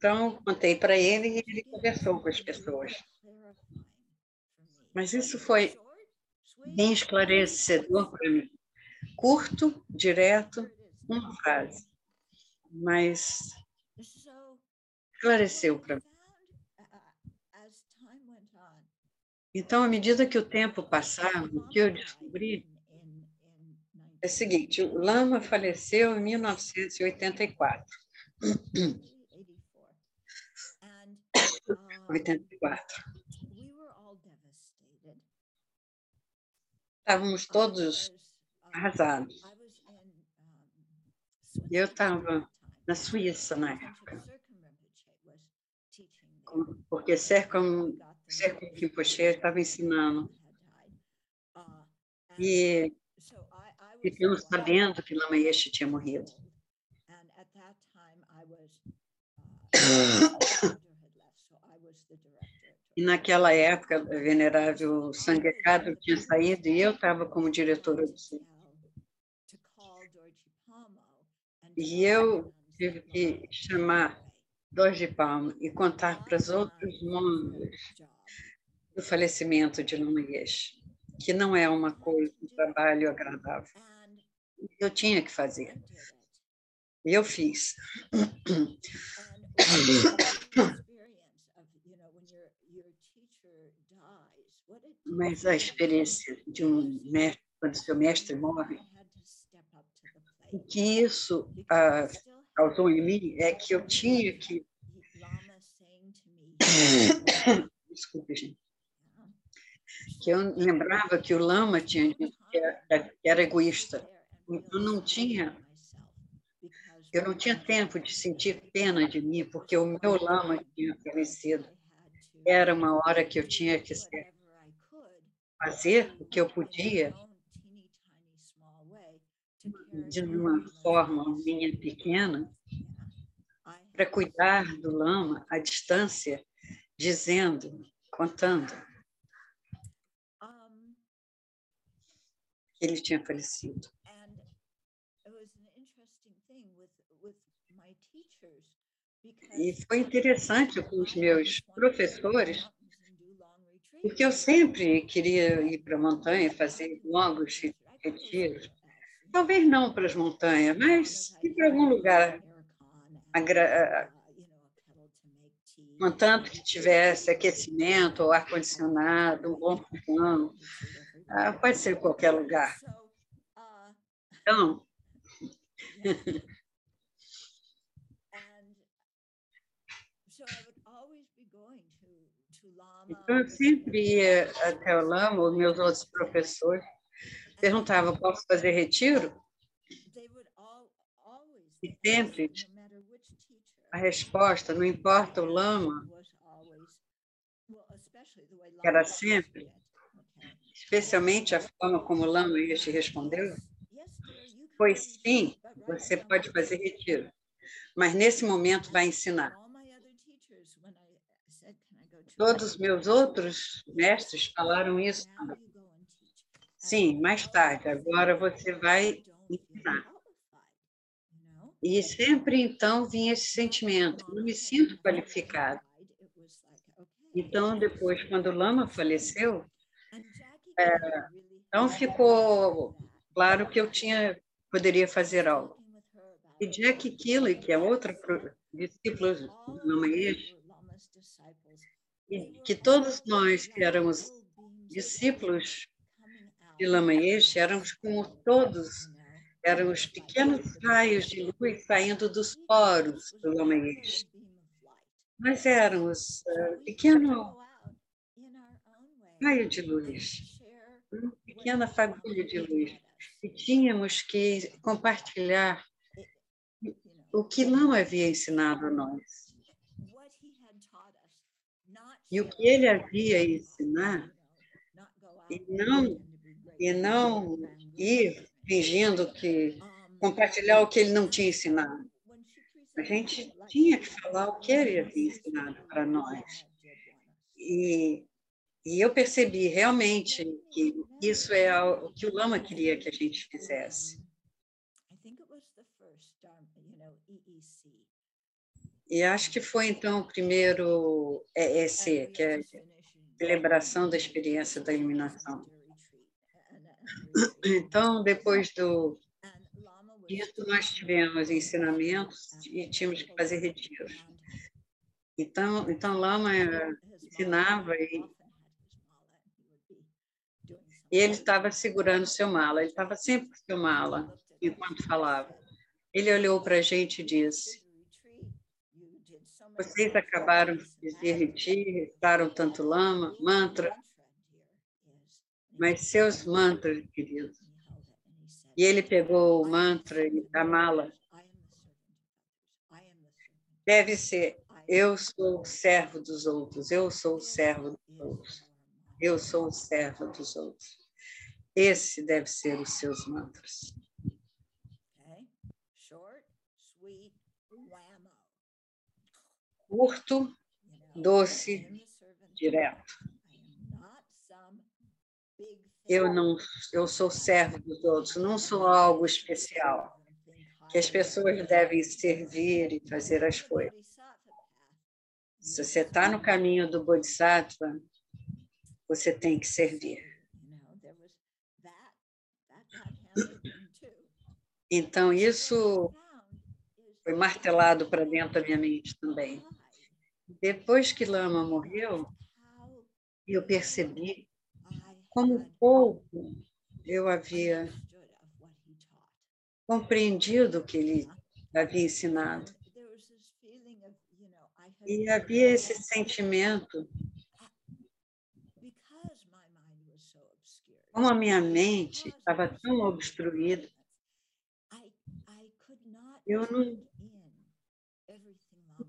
Então, contei para ele e ele conversou com as pessoas. Mas isso foi bem esclarecedor para mim. Curto, direto, uma frase. Mas esclareceu para mim. Então, à medida que o tempo passava, o que eu descobri é o seguinte: o Lama faleceu em 1984. 84. we were all devastated. Estávamos todos arrasados. Eu estava na Suíça na época, porque Sercom, Sercom news Rinpoche estava ensinando. Uh, E ficamos sabendo que Lama Yeshe tinha morrido. E naquela época, o venerável Sanghekado tinha saído e eu estava como diretora do centro. E eu tive que chamar de Palma e contar para os outros Job. do falecimento de Lama Yeshe, que não é uma coisa, um trabalho agradável. Eu tinha que fazer. E eu fiz. Mas a experiência de um mestre, quando seu mestre morre, o que isso ah, causou em mim é que eu tinha que. Desculpe, gente. Que eu lembrava que o Lama tinha dito que era, que era egoísta. Eu não tinha Eu não tinha tempo de sentir pena de mim, porque o meu lama tinha falecido. Era uma hora que eu tinha que ser- fazer o que eu podia de uma forma minha pequena para cuidar do lama à distância, dizendo, contando que ele tinha falecido. E foi interessante com os meus professores, porque eu sempre queria ir para a montanha fazer longos retiros. Talvez não para as montanhas, mas ir para algum lugar agra- contanto que tivesse aquecimento ou ar-condicionado, um bom fogão, ah, pode ser qualquer lugar. Então, então eu sempre ia até o Lama, os meus outros professores perguntavam, posso fazer retiro? E sempre a resposta, não importa o Lama, era sempre, especialmente a forma como o Lama este respondeu, foi sim, você pode fazer retiro, mas nesse momento vai ensinar. Todos os meus outros mestres falaram isso. Sim, mais tarde, agora você vai ensinar. E sempre então vinha esse sentimento, não me sinto qualificado. Então, depois, quando o Lama faleceu, então ficou claro que eu tinha poderia fazer algo. E Jack Kelly, que é outra pro- discípula do Lama Yeshe, que todos nós que éramos discípulos de Lama Yeshe éramos como todos, éramos pequenos raios de luz saindo dos poros do Lama Yeshe. Nós éramos eh, pequeno raio de luz, uma pequena fagulha de luz. E tínhamos que compartilhar o que não havia ensinado a nós. E o que ele havia ensinar, e não, e não ir fingindo que compartilhar o que ele não tinha ensinado. A gente tinha que falar o que ele havia ensinado para nós. E, e eu percebi realmente que isso é o que o Lama queria que a gente fizesse. E acho que foi então o primeiro EEC, que é a celebração da experiência da iluminação. Então, depois do disso, nós tivemos ensinamentos e tínhamos que fazer retiros. Então, então Lama ensinava e, e ele estava segurando seu mala, ele estava sempre com seu mala enquanto falava. Ele olhou para a gente e disse: Vocês acabaram de dizer recitaram tanto lama, mantra, mas seus mantras, querido. E ele pegou o mantra e a mala. Deve ser, eu sou o servo dos outros, eu sou o servo dos outros, eu sou o servo dos outros. Esse deve ser os seus mantras. Curto, doce, direto. Eu não, eu sou servo dos outros, não sou algo especial que as pessoas devem servir e fazer as coisas. Se você está no caminho do Bodhisattva, você tem que servir. Então, isso foi martelado para dentro da minha mente também. Depois que Lama morreu, eu percebi como pouco eu havia compreendido o que ele havia ensinado. E havia esse sentimento, como a minha mente estava tão obstruída, eu não,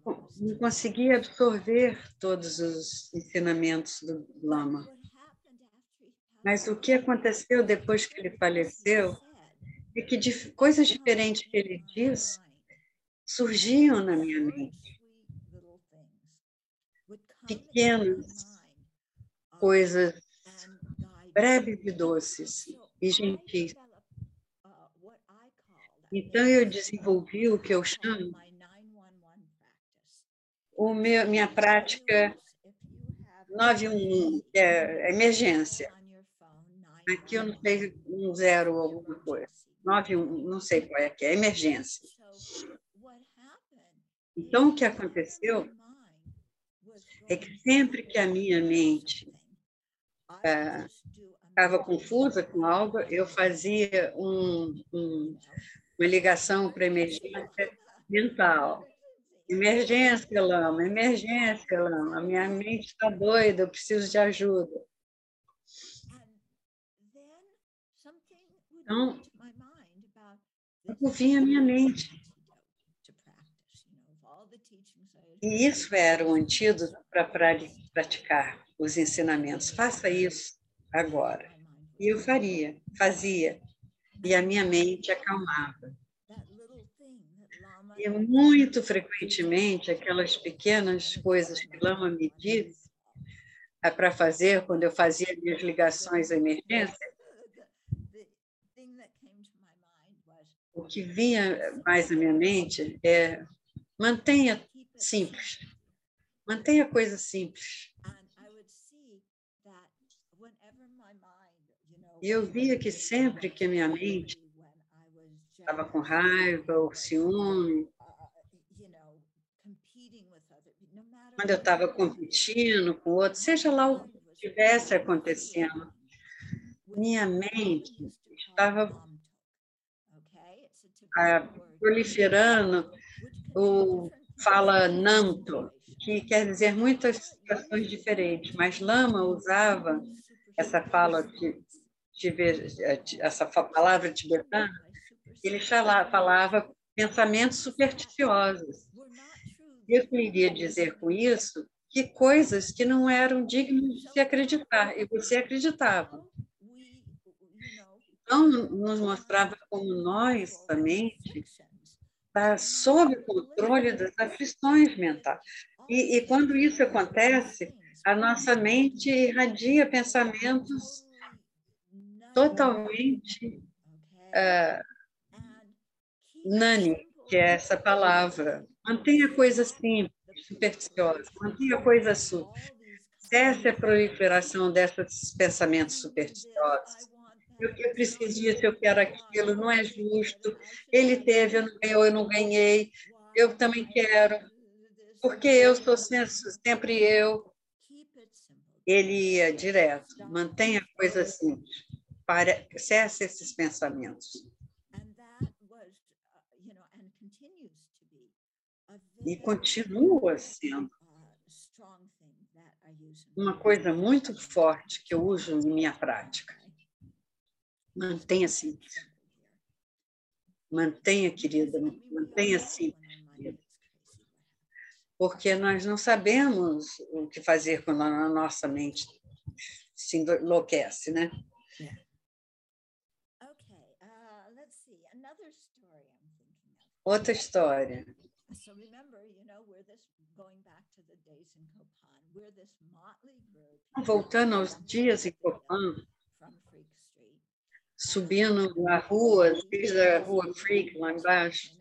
não conseguia absorver todos os ensinamentos do Lama. Mas o que aconteceu depois que ele faleceu é que coisas diferentes que ele disse surgiam na minha mente. Pequenas coisas breves e doces e gentis. Então eu desenvolvi o que eu chamo o meu, minha prática 911, que é emergência. Aqui eu não sei um zero alguma coisa. 91, não sei qual é que é, emergência. Então, o que aconteceu é que sempre que a minha mente estava ah, confusa com algo, eu fazia um, um, uma ligação para emergência mental. Emergência, Lama, emergência, Lama. A minha mente está doida, eu preciso de ajuda. Então, eu vinha a minha mente. E isso era o antídoto para praticar os ensinamentos. Faça isso agora. E eu faria, fazia. E a minha mente acalmava. E muito frequentemente, aquelas pequenas coisas que Lama me disse para fazer quando eu fazia minhas ligações à emergência, o que vinha mais na minha mente é mantenha simples. Mantenha coisa simples. E eu via que sempre que a minha mente estava com raiva ou ciúme, quando eu estava competindo com outro, seja lá o que estivesse acontecendo, minha mente estava ah, proliferando o fala nanto, que quer dizer muitas situações diferentes, mas Lama usava essa fala de, de essa palavra tibetana, ele falava pensamentos supersticiosos. Eu queria dizer com isso que coisas que não eram dignas de se acreditar, e você acreditava. Então, nos mostrava como nós, a mente, está sob controle das aflições mentais. E, e quando isso acontece, a nossa mente irradia pensamentos totalmente uh, nani, que é essa palavra. Mantenha coisa simples, supersticiosa, mantenha coisa simples. Cesse a proliferação desses pensamentos supersticiosos eu, eu preciso disso, eu quero aquilo, não é justo. Ele teve, eu não ganhei, eu não ganhei, eu também quero, porque eu sou sempre eu. Ele ia direto, mantenha a coisa simples, para, cesse esses pensamentos. E continua sendo uma coisa muito forte que eu uso em minha prática. Mantenha simples. Mantenha, querida, mantenha simples. happens. Porque nós não sabemos o que fazer quando a nossa mente se enlouquece, né? Uh, Voltando aos dias em Copan, subindo a rua, desde a rua Freak, lá embaixo.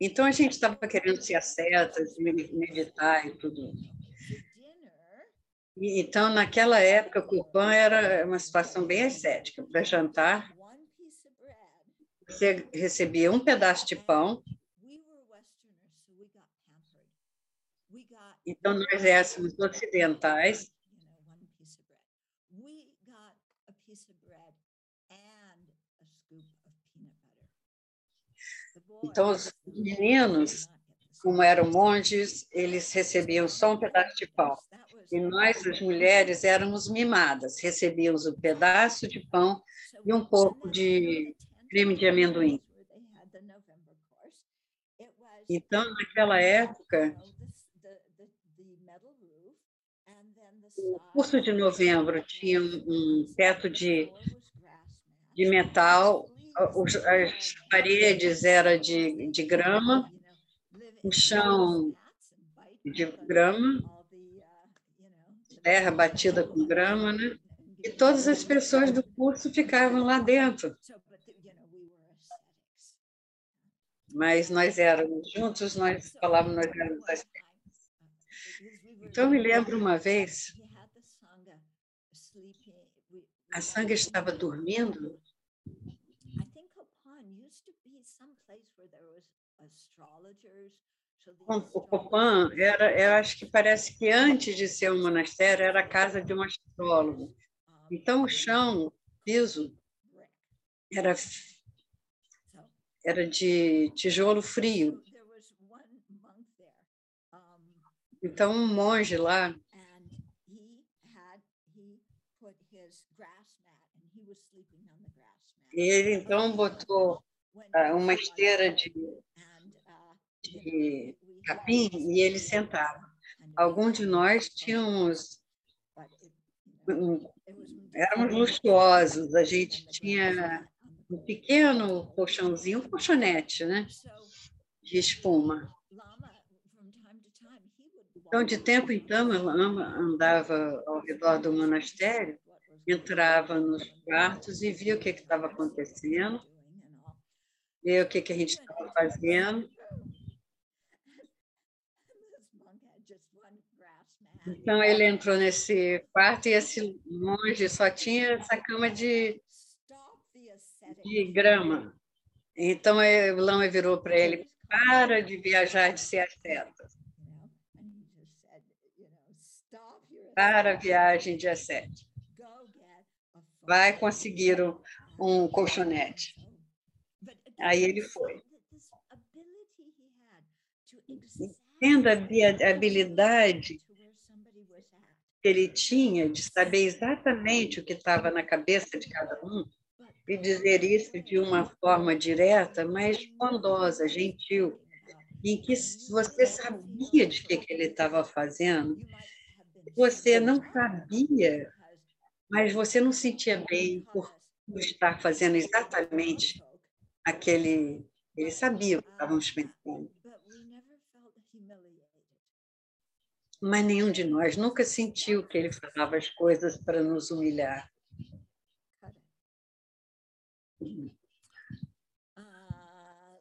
Então a gente estava querendo ser ascetas, me- meditar e tudo. E, então, naquela época, Copan era uma situação bem ascética. Para jantar, você recebia um pedaço de pão, então nós éssemos ocidentais, Então, os meninos, como eram monges, eles recebiam só um pedaço de pão. E nós, as mulheres, éramos mimadas, recebíamos um pedaço de pão e um pouco de creme de amendoim. Então, naquela época, o curso de novembro tinha um teto de, de metal, as paredes era de, de grama, o chão de grama, terra batida com grama, né? E todas as pessoas do curso ficavam lá dentro, mas nós éramos juntos, nós falávamos, nós éramos as Então, eu me lembro uma vez, a Sangha estava dormindo, o Copan era, eu acho que parece que antes de ser um monastério, era a casa de um astrólogo. Então, o chão, o piso, era, era de tijolo frio. Então, um monge lá, ele então botou ah, uma esteira de, de capim e ele sentava. Alguns de nós tínhamos, éramos luxuosos, a gente tinha um pequeno colchãozinho, um colchonete, né, de espuma. Lama, Então, de tempo em tempo, ela andava ao redor do monastério, entrava nos quartos e via o que estava acontecendo, via o que que a gente estava fazendo. Então, ele entrou nesse quarto e esse monge só tinha essa cama de, de grama. Então, aí o Lama virou para ele, para de viajar de ser your para a viagem de asceta. go get a Vai phone." conseguir um, um colchonete. Aí ele foi. Tendo a habilidade que ele tinha de saber exatamente o que estava na cabeça de cada um e dizer isso de uma forma direta, mas bondosa, gentil, em que você sabia de que, que ele estava fazendo, você não sabia, mas você não sentia bem por estar fazendo exatamente aquele. Ele sabia o que estávamos pensando, mas nenhum de nós nunca sentiu que ele falava as coisas para nos humilhar. Uh,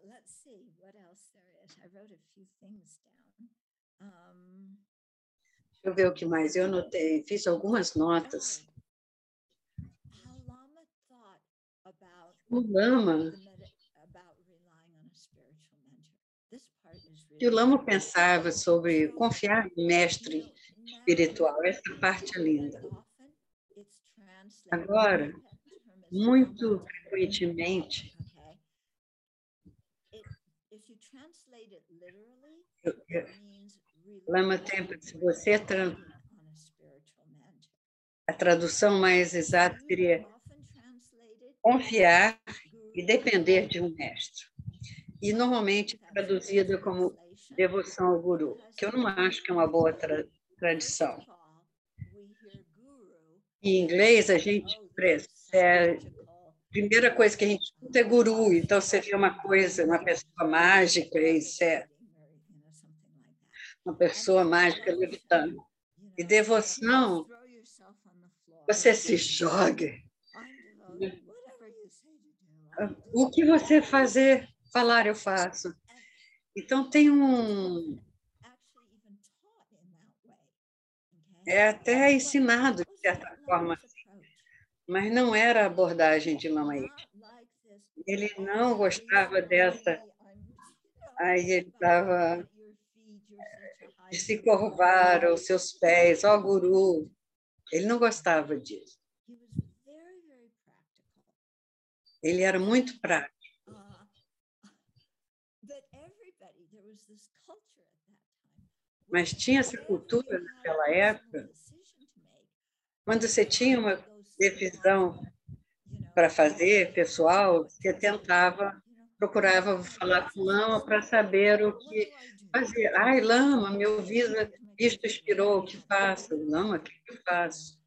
let's see what else there is. I wrote a few things down. Um, Deixa eu ver o que mais. Eu anotei, fiz algumas notas. O Lama, que o Lama pensava sobre confiar no mestre espiritual. Essa parte é linda. Agora, Muito frequentemente, Lama rely Tempa, se você a tradução mais exata seria confiar e depender de um mestre. E normalmente é traduzida como devoção ao guru, que eu não acho que é uma boa tra tradição. Em inglês, a gente is é, primeira coisa que a gente escuta é guru, então você vê uma coisa, uma pessoa mágica, isso é uma pessoa mágica levitando. E devoção, você se joga. O que você fazer, falar, eu faço. Então tem um. É até ensinado, de certa forma, mas não era a abordagem de Lama Yeshe. Ele não gostava dessa. Aí ele estava de se curvar aos seus pés, ó guru. Ele não gostava disso. Ele era muito prático. Mas tinha essa cultura naquela época, quando você tinha uma decisão para fazer, pessoal, você tentava, procurava falar com Lama para saber o que fazer. Ai, Lama, meu visto, visto expirou, o que faço? Lama, o que eu faço?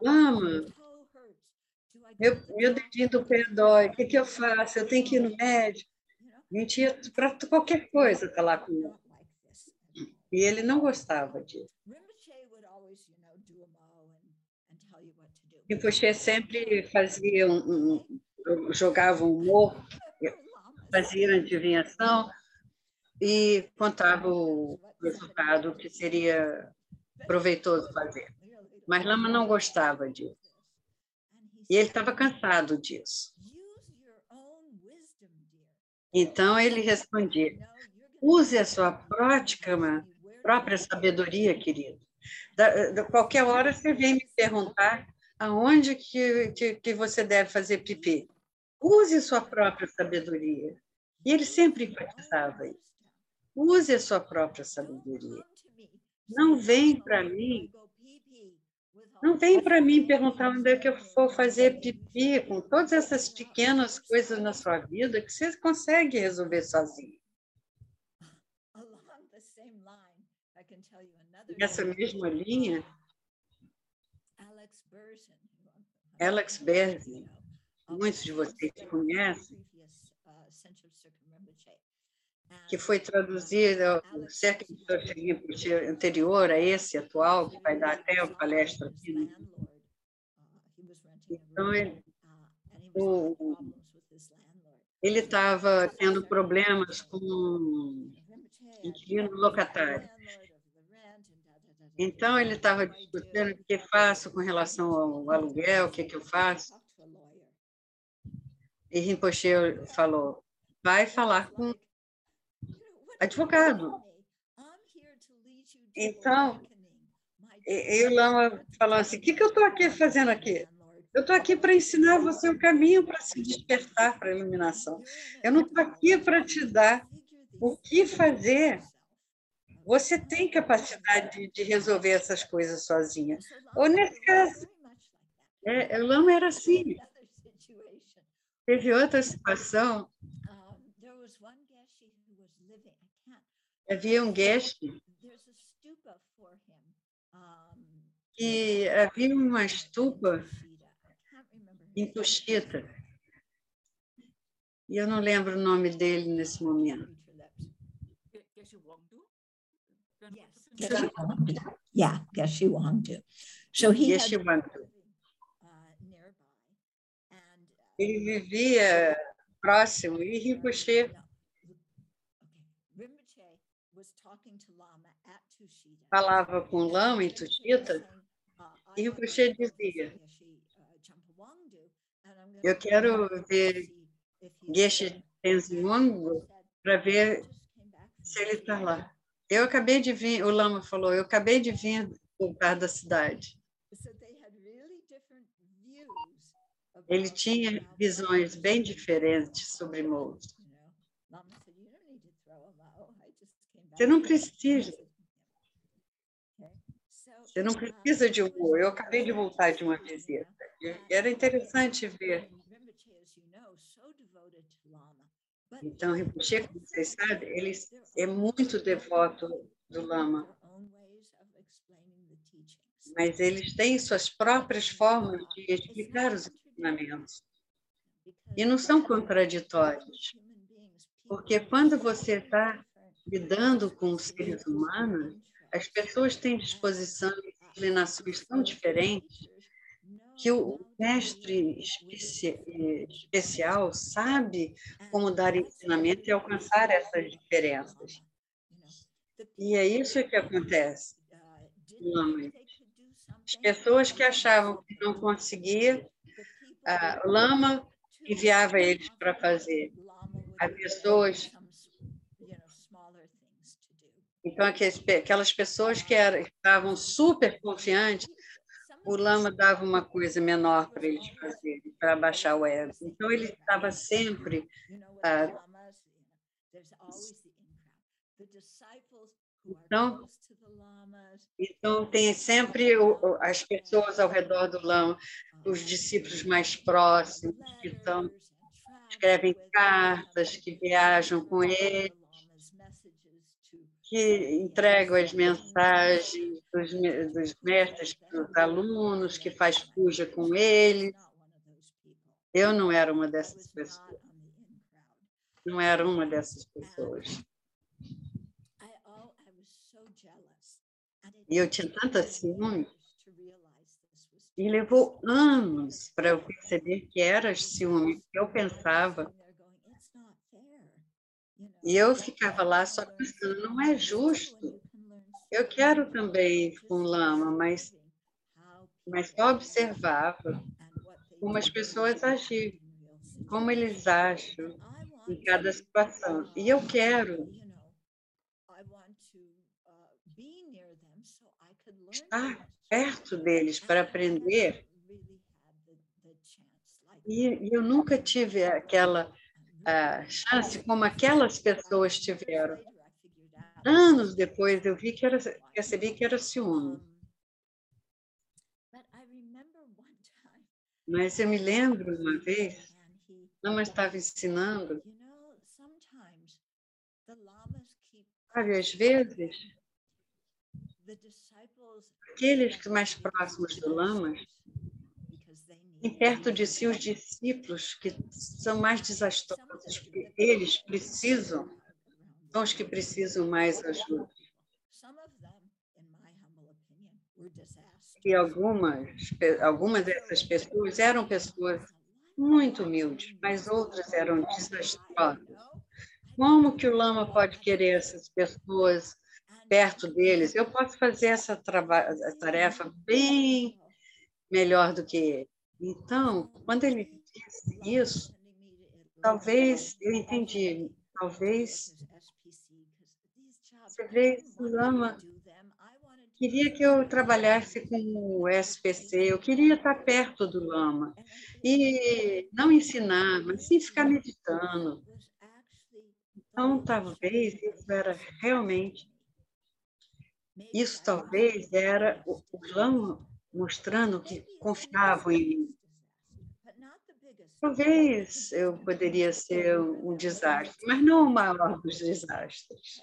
Lama, meu, meu dedinho do pé dói, o que, que eu faço? Eu tenho que ir no médico. A gente ia para qualquer coisa falar com ele. E ele não gostava disso. Rinpoche sempre fazia um, um, jogava um humor, fazia adivinhação e contava o resultado que seria proveitoso fazer. Mas Lama não gostava disso. E ele estava cansado disso. Então ele respondia: use a sua própria sabedoria, querido. Da, da, qualquer hora você vem me perguntar aonde que, que, que você deve fazer pipi. Use sua própria sabedoria. E ele sempre enfatizava isso. Use a sua própria sabedoria. Não vem para mim, não vem para mim perguntar onde é que eu vou fazer pipi com todas essas pequenas coisas na sua vida que você consegue resolver sozinho. Nessa mesma linha, Alex Berzin, muitos de vocês conhecem, que foi traduzido o século anterior a esse atual, que vai dar até a palestra aqui. Né? Então, ele ele estava tendo problemas com inquilino locatário. Então, ele estava discutindo o que faço com relação ao aluguel, o que, que eu faço. E Rinpoche falou, vai falar com advogado. Então, e o Lama falou assim, o que, que eu estou aqui fazendo aqui? Eu estou aqui para ensinar você o caminho para se despertar para a iluminação. Eu não estou aqui para te dar o que fazer. Você tem capacidade de, resolver essas coisas sozinha. Ou, nesse caso, é, Lama era assim. Teve outra situação. Havia um guest que havia uma estupa em Tuxita. E eu não lembro o nome dele nesse momento. Yeah, Geshe Wangdu. So he Geshe Wangdu. Ele vivia próximo e Rinpoche falava com Lama em Tuxita e Rinpoche dizia eu quero ver Geshe Tenzin para ver se ele está lá. Eu acabei de vir, o Lama falou, eu acabei de vir voltar da cidade. Ele tinha visões bem diferentes sobre Moses. Você não precisa. Você não precisa de um. Eu acabei de voltar de uma visita. E era interessante ver. Então, Rinpoche, como vocês sabem, ele é muito devoto do Lama. Mas eles têm suas próprias formas de explicar os ensinamentos. E não são contraditórios. Porque quando você está lidando com seres humanos, as pessoas têm disposição e inclinações tão diferentes que o mestre especi especial sabe como dar ensinamento e alcançar essas diferenças. E é isso que acontece. As pessoas que achavam que não conseguia, a Lama enviava eles para fazer. As pessoas então, aquelas pessoas que estavam super confiantes, o Lama dava uma coisa menor para eles fazerem, para baixar o ego. Então, ele estava sempre. Ah, então, então, tem sempre as pessoas ao redor do Lama, os discípulos mais próximos, que estão, escrevem cartas, que viajam com ele que entregam as mensagens dos, dos mestres para os alunos, que faz puja com eles. Eu não era uma dessas pessoas. Não era uma dessas pessoas. E eu tinha tanta ciúme. E levou anos para eu perceber que era ciúme. Eu pensava e eu ficava lá só pensando, não é justo. Eu quero também com lama, mas, mas só observava como as pessoas agiam, como eles acham em cada situação. E eu quero estar perto deles para aprender. E, e eu nunca tive aquela a chance como aquelas pessoas tiveram. Anos depois eu vi que era, percebi que era ciúme. Mas eu me lembro uma vez, Lama estava ensinando, sabe, às vezes, aqueles mais próximos do Lama tem perto de si os discípulos que são mais desastrosos, porque eles precisam, são os que precisam mais ajuda. E algumas, algumas dessas pessoas eram pessoas muito humildes, mas outras eram desastrosas. Como que o Lama pode querer essas pessoas perto deles? Eu posso fazer essa tarefa bem melhor do que ele. Então, quando ele disse isso, talvez eu entendi, talvez o Lama queria que eu trabalhasse com o SPC, eu queria estar perto do Lama e não ensinar, mas sim ficar meditando. Então, talvez isso era realmente isso talvez era o, o Lama mostrando que confiavam em mim. Talvez eu poderia ser um desastre, mas não o maior dos desastres.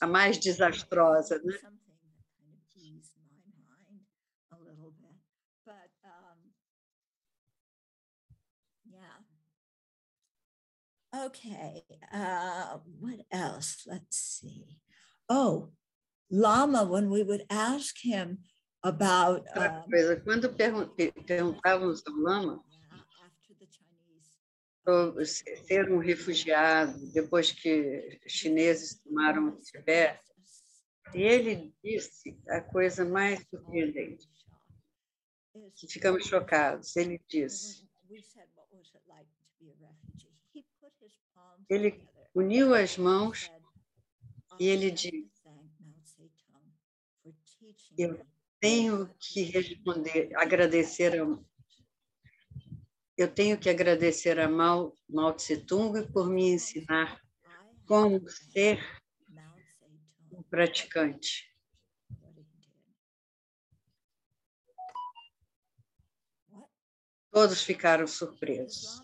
A mais desastrosa, né? Okay, uh, what else? Let's see. Oh, Lama, when we would ask him about. Outra coisa, quando perguntávamos ao Lama sobre ser um refugiado depois que os chineses tomaram o Tibete, e ele disse a coisa mais surpreendente, que ficamos chocados. Ele disse, ele uniu as mãos e ele disse, eu tenho que responder, agradecer a, eu tenho que agradecer a Mao, Mao Tse Tung por me ensinar como ser praticante. did. What? Todos ficaram surpresos.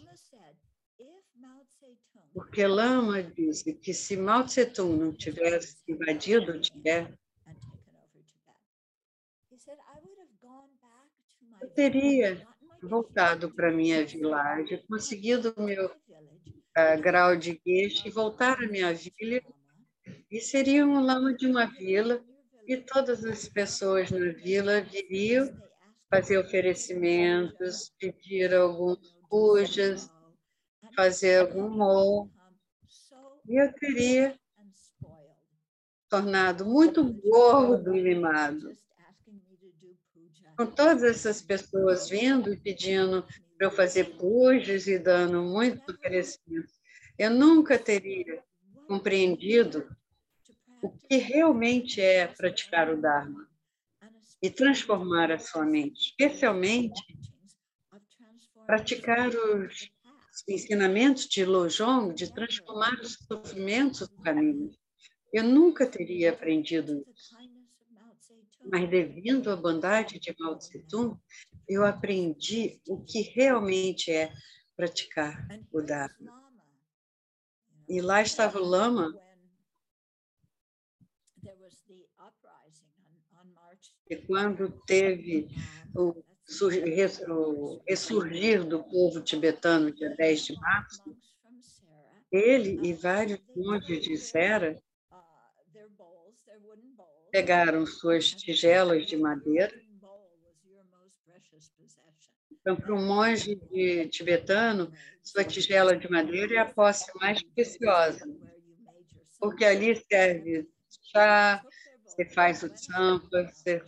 Porque Lama disse que se Mao Tse-tung não tivesse invadido o Tibete, teria voltado para minha vilagem, conseguido o meu ah, grau de gueixe e voltar à minha vila, e seria um lama de uma vila, e todas as pessoas na vila viriam fazer oferecimentos, pedir alguns pujas, fazer algum mo, e eu teria tornado muito gordo e mimado. Com todas essas pessoas vindo e pedindo para eu fazer pujas e dando muitos oferecimentos, eu nunca teria compreendido o que realmente é praticar o Dharma e transformar a sua mente, especialmente praticar os ensinamentos de Lojong, de transformar os sofrimentos do caminho. Eu nunca teria aprendido isso, mas devido à bondade de Mao Tse-tung, eu aprendi o que realmente é praticar o Dharma. E lá estava o Lama, e quando teve o, o ressurgir do povo tibetano, dia 10 de março, ele e vários monges de Sera pegaram suas tigelas de madeira. Então, para um monge de tibetano, sua tigela de madeira é a posse mais preciosa, porque ali serve chá, você faz o champa, você...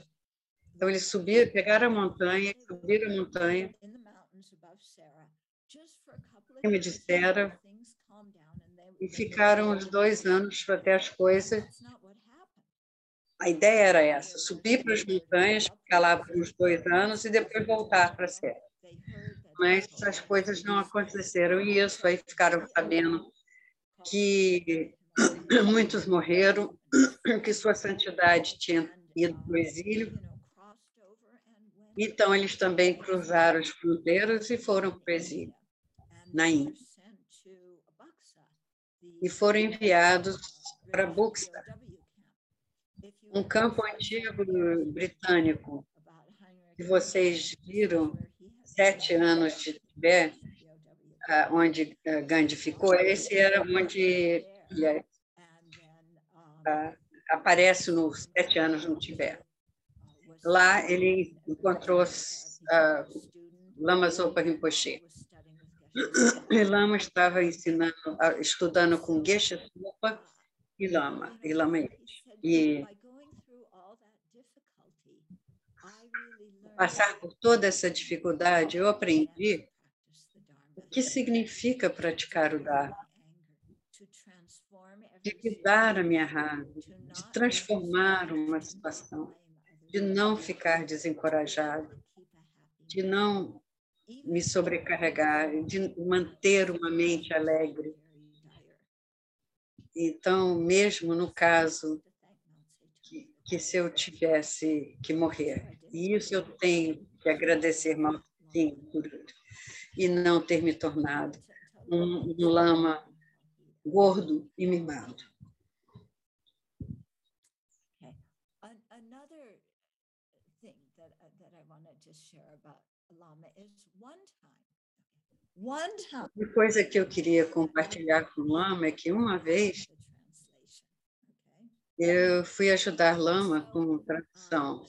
Então, eles subiram, pegaram a montanha, subiram a montanha, de Sera, e ficaram os dois anos até as coisas. A ideia era essa: subir para as montanhas, ficar lá por uns dois anos e depois voltar para a Serra. Mas as coisas não aconteceram isso, aí ficaram sabendo que muitos morreram, que sua santidade tinha ido para o exílio. Então, eles também cruzaram as fronteiras e foram para o exílio, na Índia. E foram enviados para Buxta, um campo antigo britânico, que vocês viram sete anos de Tibete, ah, onde ah, Gandhi ficou. Esse era onde ele, ah, aparece nos sete anos no Tibete. Lá ele encontrou Lama Zopa Rinpoche. E Lama estava ensinando, estudando com Geshe Sopa e Lama, e Lama Yeshe. E passar por toda essa dificuldade, eu aprendi o que significa praticar o Dharma, de lidar a minha raiva, de transformar uma situação, de não ficar desencorajado, de não me sobrecarregar, de manter uma mente alegre. Então, mesmo no caso que, que se eu tivesse que morrer, e isso eu tenho que agradecer Maltinho por e não ter me tornado um, um lama gordo e mimado. Okay. An- another thing that I- that I wanted to share about Lama is one time. One time. Uma coisa que eu queria compartilhar com o Lama é que uma vez eu fui ajudar Lama com tradução.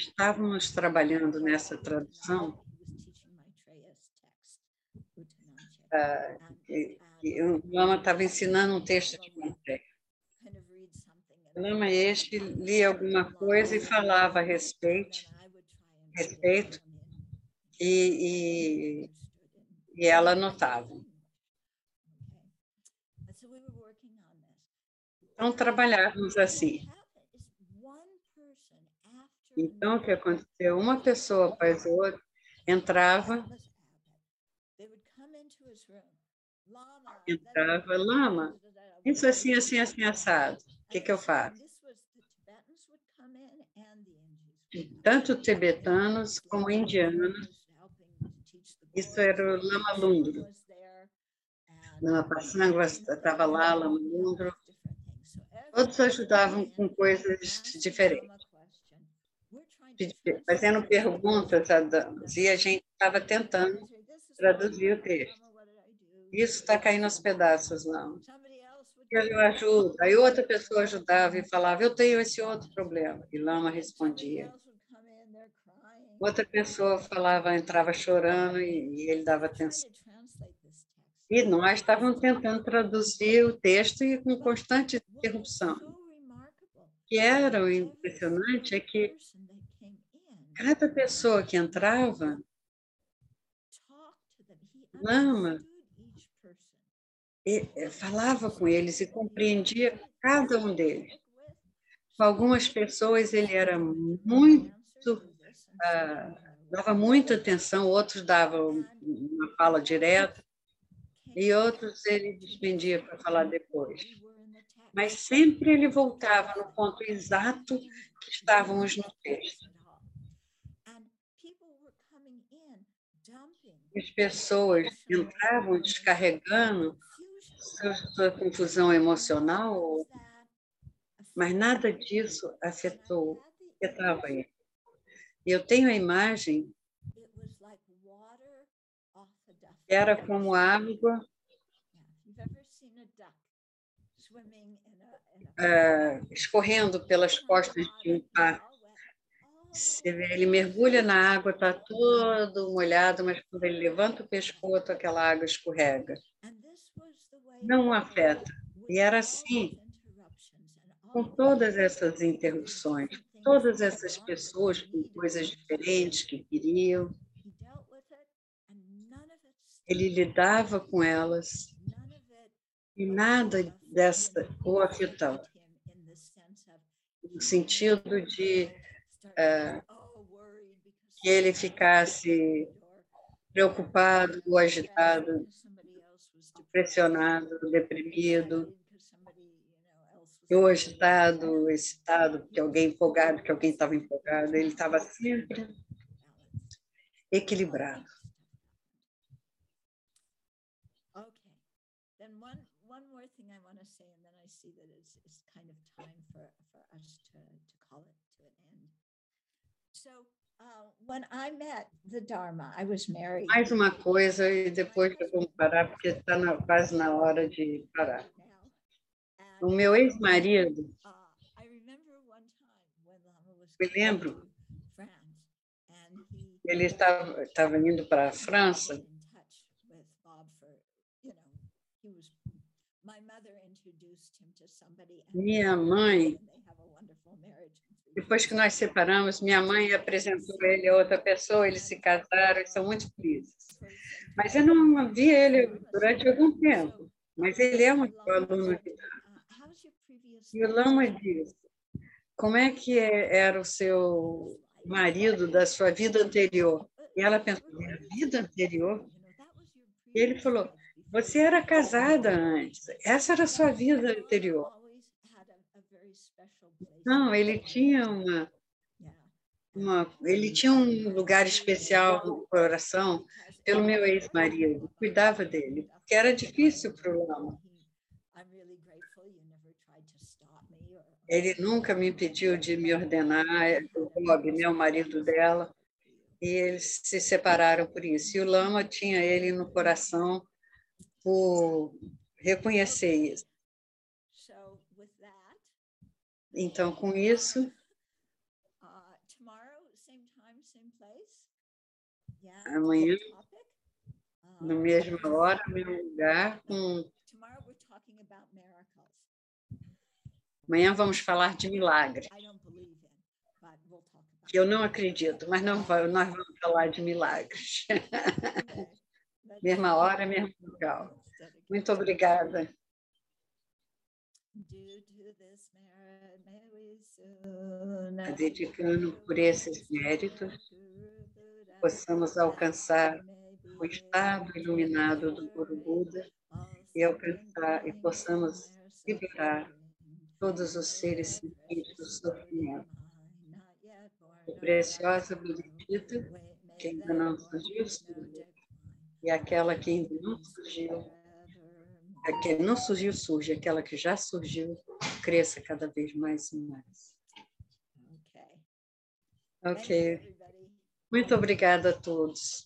Estávamos trabalhando nessa tradução ah, o Lama estava ensinando um texto de Maitreya. O Lama este lia alguma coisa e falava a respeito, respeito, e, e, e ela anotava. Então, trabalhávamos assim. Então, o que aconteceu? Uma pessoa após outra entrava, entrava, Lama, Isso assim, assim, assim, assado. O que, que eu faço? Tanto tibetanos como indianos. Isso era o Lama Lundro. Lama Passangwa estava lá, Lama Lundro. Todos ajudavam com coisas diferentes, fazendo perguntas a damas, e a gente estava tentando traduzir o texto. Isso está caindo aos pedaços, não. Eu ajudo. Aí outra pessoa ajudava e falava, eu tenho esse outro problema. E Lama respondia. Outra pessoa falava, entrava chorando e, e ele dava atenção. E nós estávamos tentando traduzir o texto e com constante interrupção. O que era impressionante é que cada pessoa que entrava, Lama eh, falava com eles e compreendia cada um deles. Com algumas pessoas ele era muito, ah, dava muita atenção, outros davam uma fala direta e outros ele despendia para falar depois. Mas sempre ele voltava no ponto exato que estávamos no texto. As pessoas entravam descarregando sua, sua confusão emocional, mas nada disso afetou, afetava ele. E eu tenho a imagem, era como água ah, escorrendo pelas costas de um pato. Você vê, ele mergulha na água, está todo molhado, mas quando ele levanta o pescoço, aquela água escorrega. Não afeta. E era assim, com todas essas interrupções, todas essas pessoas com coisas diferentes que queriam, ele lidava com elas e nada dessa o afetava, no sentido de que ele ficasse preocupado agitado, pressionado, deprimido, ou agitado, excitado, porque alguém empolgado, que alguém estava empolgado. Ele estava sempre equilibrado. Mais uma coisa, e depois eu vou parar, porque está quase na hora de parar. O meu ex-marido, uh, Me lembro. ele estava, estava indo para a França, minha mãe Depois que nós separamos, minha mãe apresentou ele a outra pessoa, eles se casaram são muito felizes. Mas eu não vi ele durante algum tempo, mas ele é um aluno de E o Lama diz, como é que é- era o seu marido da sua vida anterior? E ela pensou, minha vida anterior? E ele falou, você era casada antes, essa era a sua vida anterior. Não, ele tinha uma, uma ele tinha um lugar especial no coração pelo meu ex-marido, cuidava dele, porque era difícil para o Lama. Ele nunca me impediu de me ordenar, o Bob, né, o marido dela, e eles se separaram por isso. E o Lama tinha ele no coração por reconhecer isso. So with that, Então, com isso, uh. Amanhã, topic. na Uh, mesma hora, no mesmo lugar, com... Amanhã vamos falar de milagre, eu não acredito, mas não vai- nós vamos falar de milagres. mesma hora, mesmo lugar. Muito obrigada. Dedicando por esses méritos, possamos alcançar o estado iluminado do Guru Buda e alcançar e possamos liberar todos os seres sentidos do sofrimento. E preciosa Bodhicitta, que ainda não surgiu. E aquela que ainda não surgiu, a que não surgiu, surge. Aquela que já surgiu, cresça cada vez mais e mais. Ok. everybody. Muito obrigada a todos.